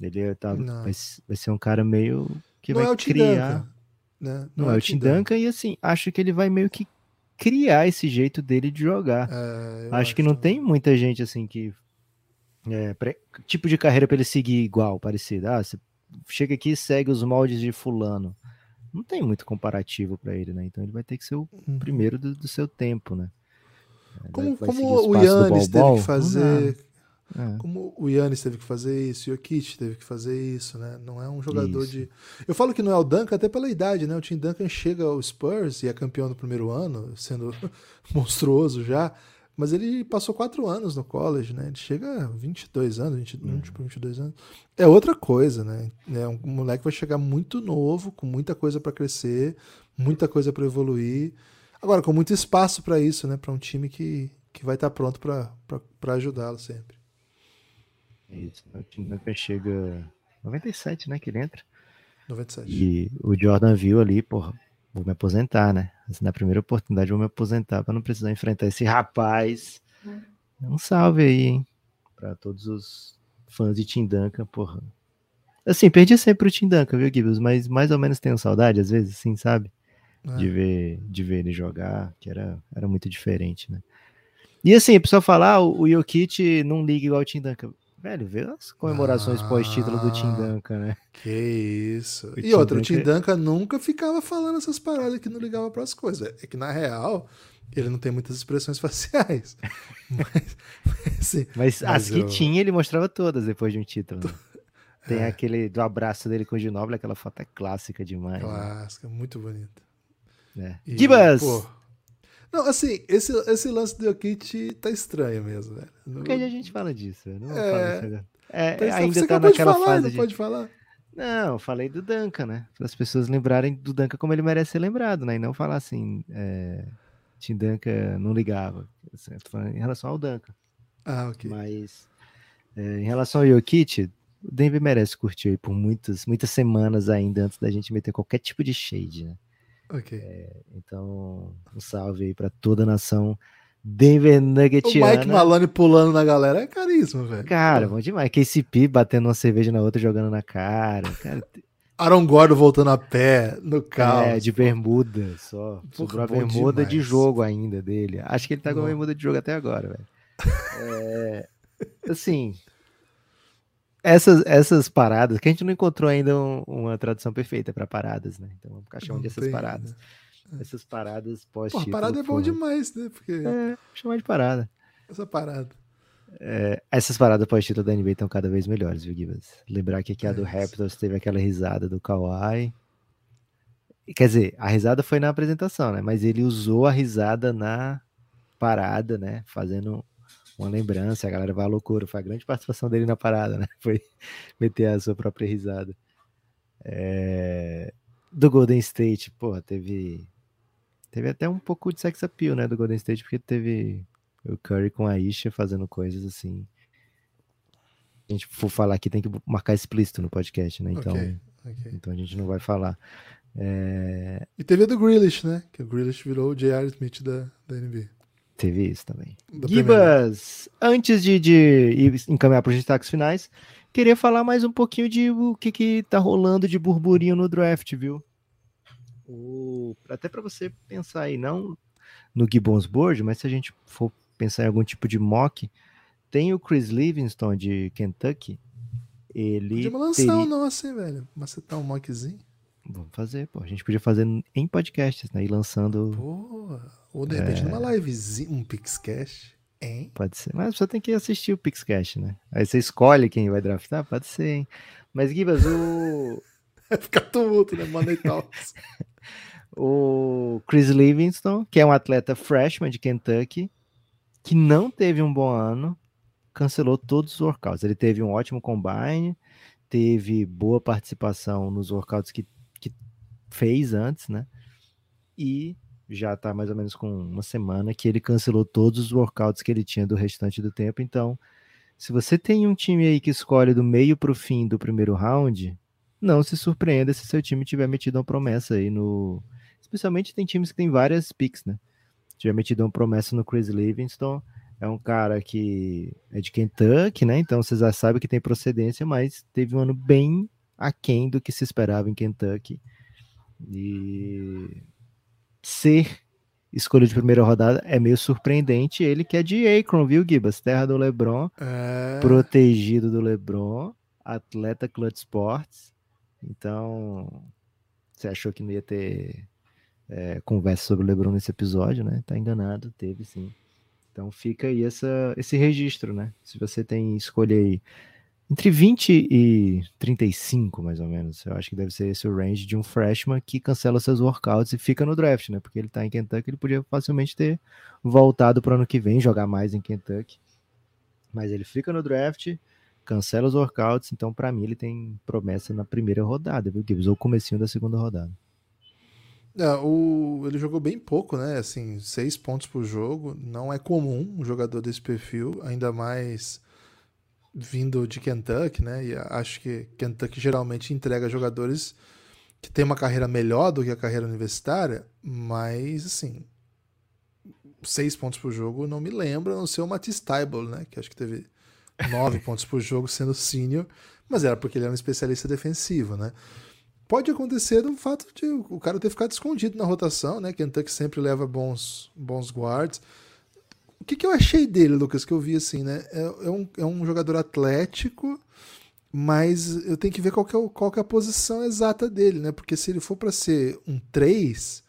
Ele tá, vai, vai, ser um cara meio que não vai é criar. Né? Não, não é, é o Tim Duncan. E assim, acho que ele vai meio que criar esse jeito dele de jogar. É, acho, acho, que não tem muita gente assim que. É, pra, tipo de carreira para ele seguir igual, parecido. Ah, você chega aqui e segue os moldes de Fulano. Não tem muito comparativo para ele, né? Então ele vai ter que ser o uhum. primeiro do, do, seu tempo, né? Como, como o Yannis teve que fazer é. Como o Yannis teve que fazer isso, o Jokic teve que fazer isso, né? Não é um jogador isso. de. Eu falo que não é o Duncan até pela idade, né? O Tim Duncan chega ao Spurs e é campeão no primeiro ano, sendo monstruoso já. Mas ele passou quatro anos no college, né? Ele chega a 22 anos, 20, uhum. 22 anos. É outra coisa, né? É um moleque vai chegar muito novo, com muita coisa para crescer, muita coisa para evoluir. Agora, com muito espaço para isso, né? Para um time que, que vai estar tá pronto para ajudá-lo sempre. Isso, o Tim Duncan chega 97, né, que ele entra. 97. E o Jordan viu ali, porra, vou me aposentar, né? Assim, na primeira oportunidade vou me aposentar para não precisar enfrentar esse rapaz. É. Um salve aí, hein? Pra todos os fãs de Tim Duncan, porra. Assim, perdi sempre o Tim Duncan, viu, Gibbs? Mas mais ou menos tenho saudade, às vezes, assim, sabe? É. De, ver, de ver ele jogar, que era, era muito diferente, né? E assim, a pessoa falar, ah, o Jokic não liga igual o Tim Duncan. Velho, vê as comemorações ah, pós-título do Tim Duncan, né? Que isso. O e Tim outra, Duncan... o Tim Duncan nunca ficava falando essas paradas que não ligava para as coisas. É que, na real, ele não tem muitas expressões faciais. mas, assim, mas, mas, as eu... que tinha, ele mostrava todas depois de um título. Né? Tem é. aquele do abraço dele com o Ginobili, aquela foto é clássica demais. Né? Clássica, né? muito bonita. É. E, Gibas! Pô, não, assim, esse, esse lance do Jokic tá estranho mesmo, velho. Porque a gente fala disso. Não é, fala disso é, tá ainda Você tá naquela falar, fase. Não de... pode falar. Não, eu falei do Duncan, né? Para as pessoas lembrarem do Duncan como ele merece ser lembrado, né? E não falar assim, é, Tim Duncan não ligava. Falando em relação ao Duncan. Ah, ok. Mas é, em relação ao Jokic, o Denver merece curtir aí por muitas, muitas semanas ainda antes da gente meter qualquer tipo de shade, né? Ok. Então, um salve aí para toda a nação Denver o Nuggetiana. Mike Malone pulando na galera é carisma, velho. Cara, bom demais. KCP batendo uma cerveja na outra, jogando na cara. Cara, Aaron Gordon voltando a pé no carro. é, de bermuda só. Porra, Sobrou a bermuda de demais. jogo ainda dele. Acho que ele tá com a bermuda de jogo até agora, velho. É, assim, essas, essas paradas, que a gente não encontrou ainda um- uma tradução perfeita para paradas, né? Então vamos ficar chamando de essas paradas. né? Essas paradas Pô, pós a parada é bom demais, né? Porque É, chamar de parada. essa parada. Essas paradas pós-título da NBA estão cada vez melhores, viu, Gibas? Lembrar que aqui a do É. Raptors teve aquela risada do Kawhi. Quer dizer, a risada foi na apresentação, né? Mas ele usou a risada na parada, né? Fazendo uma lembrança. A galera vai à loucura. Foi a grande participação dele na parada, né? Foi meter a sua própria risada. É, Do Golden State, porra, teve. Teve até um pouco de sex appeal, né? Do Golden State, porque teve o Curry com a Isha fazendo coisas assim. A gente for falar aqui, tem que marcar explícito no podcast, né? Então, Ok, ok. então a gente não vai falar. É, E teve a do Grealish, né? Que o Grealish virou o J.R. Smith da, da NBA. Teve isso também. Gibas, antes de, de ir encaminhar para os destaques finais, queria falar mais um pouquinho de o que, que tá rolando de burburinho no draft, viu? O- até para você pensar aí, não no Gibbons Board, mas se a gente for pensar em algum tipo de mock, tem o Chris Livingston de Kentucky. Ele Podíamos lançar teria- o nosso, hein, velho? Macetar um mockzinho. Vamos fazer, pô. A gente podia fazer em podcasts, né? E lançando. Pô, ou de repente É. numa livezinha, um Pixcast, hein? Pode ser. Mas você tem que assistir o Pixcast, né? Aí você escolhe quem vai draftar, pode ser, hein? Mas, Gibas, o, Vai ficar tumulto, né? Money Talks. o Chris Livingston, que é um atleta freshman de Kentucky, que não teve um bom ano, cancelou todos os workouts. Ele teve um ótimo combine, teve boa participação nos workouts que, que fez antes, né? E já tá mais ou menos com uma semana que ele cancelou todos os workouts que ele tinha do restante do tempo. Então, se você tem um time aí que escolhe do meio para o fim do primeiro round, não se surpreenda se seu time tiver metido uma promessa aí no. Especialmente tem times que tem várias picks, né? Tiver metido uma promessa no Chris Livingston. É um cara que é de Kentucky, né? Então você já sabe que tem procedência, mas teve um ano bem aquém do que se esperava em Kentucky. E ser escolha de primeira rodada é meio surpreendente. Ele que é de Akron, viu, Gibas? Terra do LeBron, É. protegido do LeBron, atleta Clutch Sports. Então, você achou que não ia ter é, conversa sobre o LeBron nesse episódio, né? Tá enganado, teve sim. Então fica aí essa, esse registro, né? Se você tem escolha aí entre 20 e 35, mais ou menos. Eu acho que deve ser esse o range de um freshman que cancela seus workouts e fica no draft, né? Porque ele tá em Kentucky, ele podia facilmente ter voltado para ano que vem, jogar mais em Kentucky. Mas ele fica no draft, cancela os workouts, então para mim ele tem promessa na primeira rodada, viu, Gibbs? Ou comecinho da segunda rodada. É, o, ele jogou bem pouco, né? Assim, seis pontos por jogo. Não é comum um jogador desse perfil, ainda mais vindo de Kentucky, né? E acho que Kentucky geralmente entrega jogadores que têm uma carreira melhor do que a carreira universitária, mas assim, seis pontos por jogo não me lembra, a não ser o Matisse Tybalt, né? Que acho que teve nove pontos por jogo sendo sênior, mas era porque ele era um especialista defensivo, né? Pode acontecer do fato de o cara ter ficado escondido na rotação, né? Kentucky sempre leva bons, bons guards. O que, que eu achei dele, Lucas, que eu vi assim, né? É, é um, é um jogador atlético, mas eu tenho que ver qual que, é, o- qual que é a posição exata dele, né? Porque se ele for para ser um 3,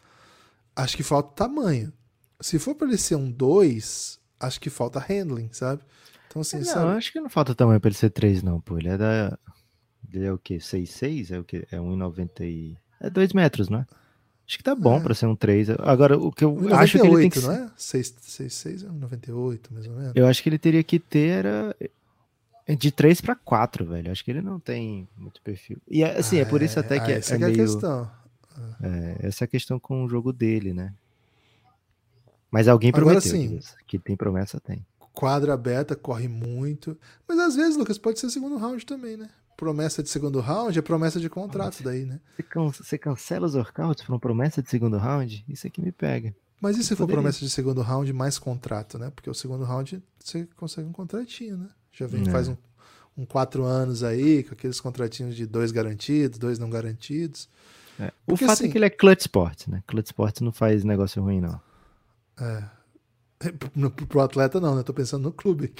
acho que falta tamanho. Se for para ele ser um 2, acho que falta handling, sabe? Então, assim, não, sabe? acho que não falta tamanho pra ele ser 3, não, pô. Ele é da. Ele é o quê? 6'6? É o quê? É 1,90 e. É 2 metros, não é? Acho que tá bom É. pra ser um 3. Agora, o que eu 98, acho que ele tem que não é? 6, 6, 6 é 98, mais ou menos. Eu acho que ele teria que ter era É de 3 para 4, velho. Acho que ele não tem muito perfil. E assim, é por isso até que ah, é, essa é que é a meio. questão. é, essa é a questão com o jogo dele, né? Mas alguém Agora prometeu. sim. Guilherme, Que tem promessa, tem. Quadra aberta, corre muito. Mas às vezes, Lucas, pode ser segundo round também, né? Promessa de segundo round é promessa de contrato daí, né? Você, can- você cancela os workouts por uma promessa de segundo round? Isso aqui me pega. Mas e se for promessa de segundo round mais contrato, né? Porque o segundo round você consegue um contratinho, né? Já vem, É. faz um, um quatro anos aí, com aqueles contratinhos de dois garantidos, dois não garantidos. É. O Porque, fato assim- é que ele é clutch sport, né? Clutch sport não faz negócio ruim, não. É. Pro atleta não, né? Tô pensando no clube.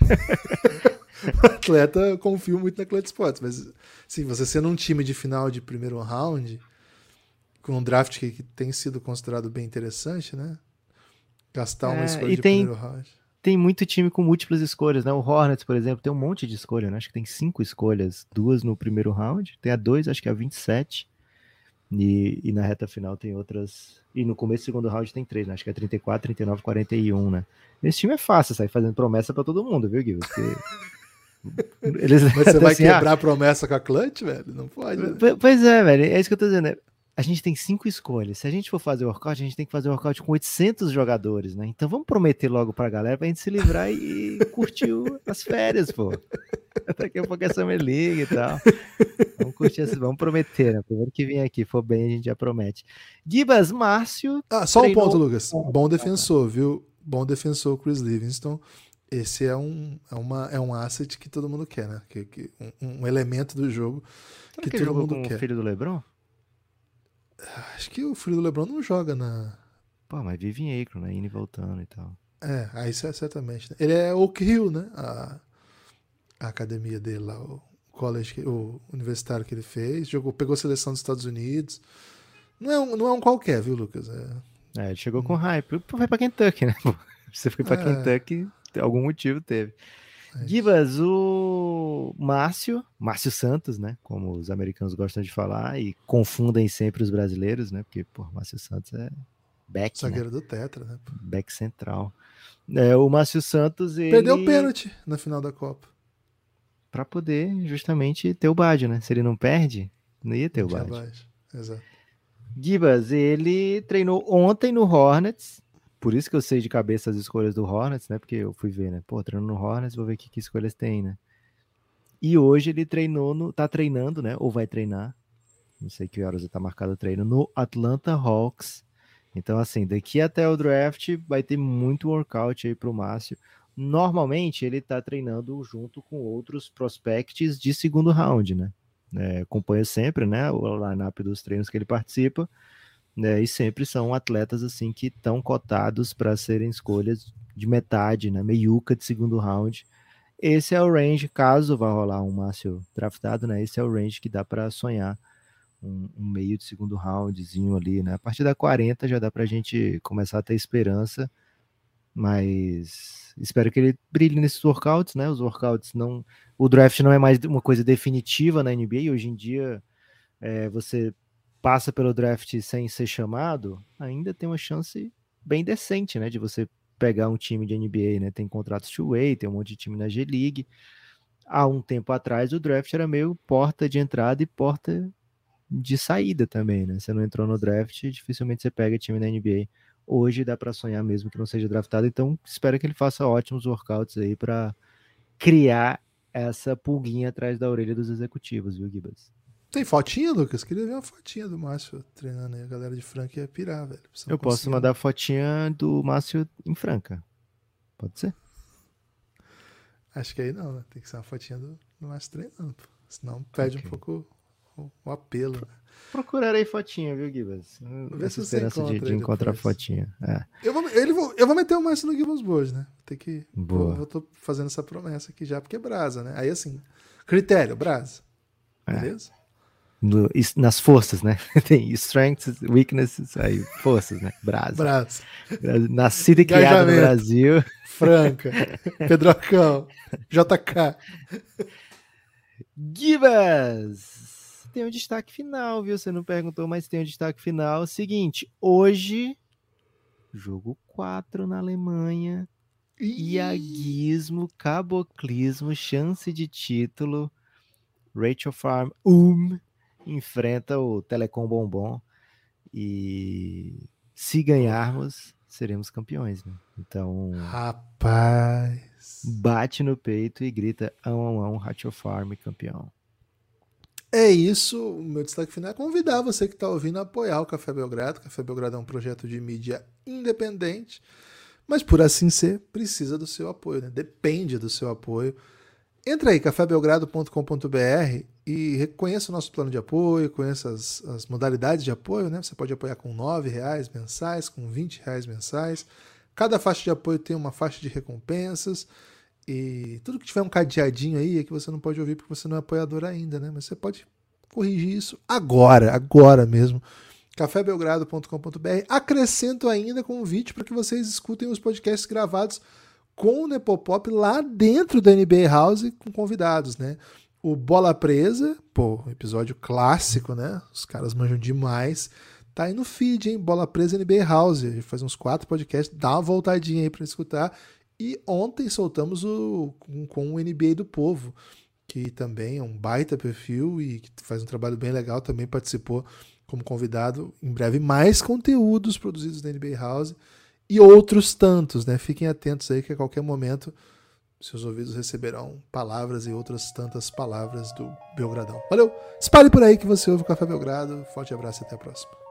o atleta eu confio muito na Clutch Sports, mas sim, você sendo um time de final de primeiro round, com um draft que, que tem sido considerado bem interessante, né? Gastar uma É, escolha de tem- primeiro round. Tem muito time com múltiplas escolhas, né? O Hornets, por exemplo, tem um monte de escolha, né? Acho que tem cinco escolhas, duas no primeiro round, tem a dois, acho que é a 27. E, e na reta final tem outras. E no começo do segundo round tem três, né? Acho que é 34, 39, 41, né? Esse time é fácil sair fazendo promessa pra todo mundo, viu, Gui? Porque... Eles Mas você vai assim, ah, quebrar a promessa com a Clutch, velho? Não pode. né? Pois é, velho, é isso que eu tô dizendo. né? A gente tem cinco escolhas. Se a gente for fazer workout, a gente tem que fazer workout com 800 jogadores, né? Então vamos prometer logo pra galera pra gente se livrar e curtir o- as férias, pô. Daqui a pouco é Summer League e tal. Vamos curtir, esse- vamos prometer, né? Primeiro que vem aqui, for bem, a gente já promete. Gibas, Márcio, Ah, só um treinou- ponto, Lucas. Bom defensor, viu? Bom defensor, Chris Livingston. Esse é um, é, uma, é um asset que todo mundo quer, né? Que, que- um, um elemento do jogo será que que todo mundo quer. o filho do Lebron? Acho que o filho do LeBron não joga na. Pô, mas vive em Akron, né? Indo e voltando e tal. É, aí certamente. né? Ele é Oak Hill, né? A, a academia dele lá, o college, o universitário que ele fez. Jogou, pegou seleção dos Estados Unidos. Não é um, não é um qualquer, viu, Lucas? É, É, ele chegou com hype. Foi pra Kentucky, né? Você foi pra É. Kentucky, algum motivo teve. é. Gibas, o Márcio, Márcio Santos, né? Como os americanos gostam de falar e confundem sempre os brasileiros, né? Porque, pô, Márcio Santos é back, né? Zagueiro do Tetra, né? Back central. É, o Márcio Santos, ele... Perdeu o pênalti na final da Copa. Pra poder justamente ter o Bádio, né? Se ele não perde, não ia ter o Bádio. Exato. Gibas, ele treinou ontem no Hornets. Por isso que eu sei de cabeça as escolhas do Hornets, né? Porque eu fui ver, né? Pô, treino no Hornets, vou ver que, que escolhas tem, né? E hoje ele treinou no. tá treinando, né? Ou vai treinar. Não sei que horas tá marcado o treino, no Atlanta Hawks. Então, assim, daqui até o draft vai ter muito workout aí pro Márcio. Normalmente ele tá treinando junto com outros prospects de segundo round, né? É, acompanha sempre, né? O lineup dos treinos que ele participa né? E sempre são atletas assim que estão cotados para serem escolhas de metade, né? Meiuca de segundo round. Esse é o range, caso vá rolar um Márcio draftado, né? Esse é o range que dá para sonhar um, um meio de segundo roundzinho ali, né? A partir da 40 já dá para a gente começar a ter esperança, mas espero que ele brilhe nesses workouts, né? Os workouts não, o draft não é mais uma coisa definitiva na NBA. Hoje em dia, é, você passa pelo draft sem ser chamado, ainda tem uma chance bem decente, né, de você pegar um time de NBA, né? Tem contratos two-way, tem um monte de time na G-League. Há um tempo atrás o draft era meio porta de entrada e porta de saída também, né? Você não entrou no draft, dificilmente você pega time na NBA. Hoje dá para sonhar mesmo que não seja draftado, então espero que ele faça ótimos workouts aí para criar essa pulguinha atrás da orelha dos executivos, viu, Gibas? Tem fotinha, Lucas? Queria ver uma fotinha do Márcio treinando aí. A galera de Franca ia pirar, velho. Eu posso mandar fotinha do Márcio em Franca. Pode ser? Acho que aí não, né? Tem que ser uma fotinha do, do Márcio treinando, pô. Senão perde Ok. um pouco o, apelo. Procurarei fotinha, viu, Gibas? Vê Essa se esperança de, de encontrar depois. fotinha. É. Eu vou, ele vou, eu vou meter o Márcio no Gibbons Board, né? Tem que. Boa. Vou, vou tô fazendo essa promessa aqui já, porque é brasa, né? Aí assim, critério, brasa. É. Beleza? No- nas forças, né? Tem strengths, weaknesses, aí, forças, né? Brasa. Brasa. Nascido e criado no. Brasil. Franca. Pedrocão. JK. Gibas! Tem um destaque final, viu? Você não perguntou, mas tem um destaque final. Seguinte, hoje, jogo 4 na Alemanha. Iaguismo, caboclismo, chance de título. Rachel Farm um enfrenta o Telecom Bombom. E se ganharmos, seremos campeões, né? Então. Rapaz. Bate no peito e grita: ão, ão, Rachel Farm campeão. É isso. O meu destaque final é convidar você que está ouvindo a apoiar o Café Belgrado. O Café Belgrado é um projeto de mídia independente, mas por assim ser, precisa do seu apoio, né? depende do seu apoio. Entra aí, cafébelgrado.com.br e reconheça o nosso plano de apoio, conheça as, as modalidades de apoio. Né? Você pode apoiar com R$ reais mensais, com R$ reais mensais. Cada faixa de apoio tem uma faixa de recompensas. E tudo que tiver um cadeadinho aí é que você não pode ouvir porque você não é apoiador ainda, né? Mas você pode corrigir isso agora, agora mesmo. cafébelgrado.com.br. Acrescento ainda convite para que vocês escutem os podcasts gravados com o Nepopop lá dentro da NBA House com convidados, né? O Bola Presa, pô, episódio clássico, né? Os caras manjam demais. Tá aí no feed, hein? Bola Presa NBA House. A gente faz uns quatro podcasts, dá uma voltadinha aí para escutar. E ontem soltamos o com, com o NBA do Povo, que também é um baita perfil e que faz um trabalho bem legal, também participou como convidado. Em breve, mais conteúdos produzidos na NBA House e outros tantos, né? Fiquem atentos aí que a qualquer momento seus ouvidos receberão palavras e outras tantas palavras do Belgradão. Valeu! Espalhe por aí que você ouve o Café Belgrado. Forte abraço e até a próxima.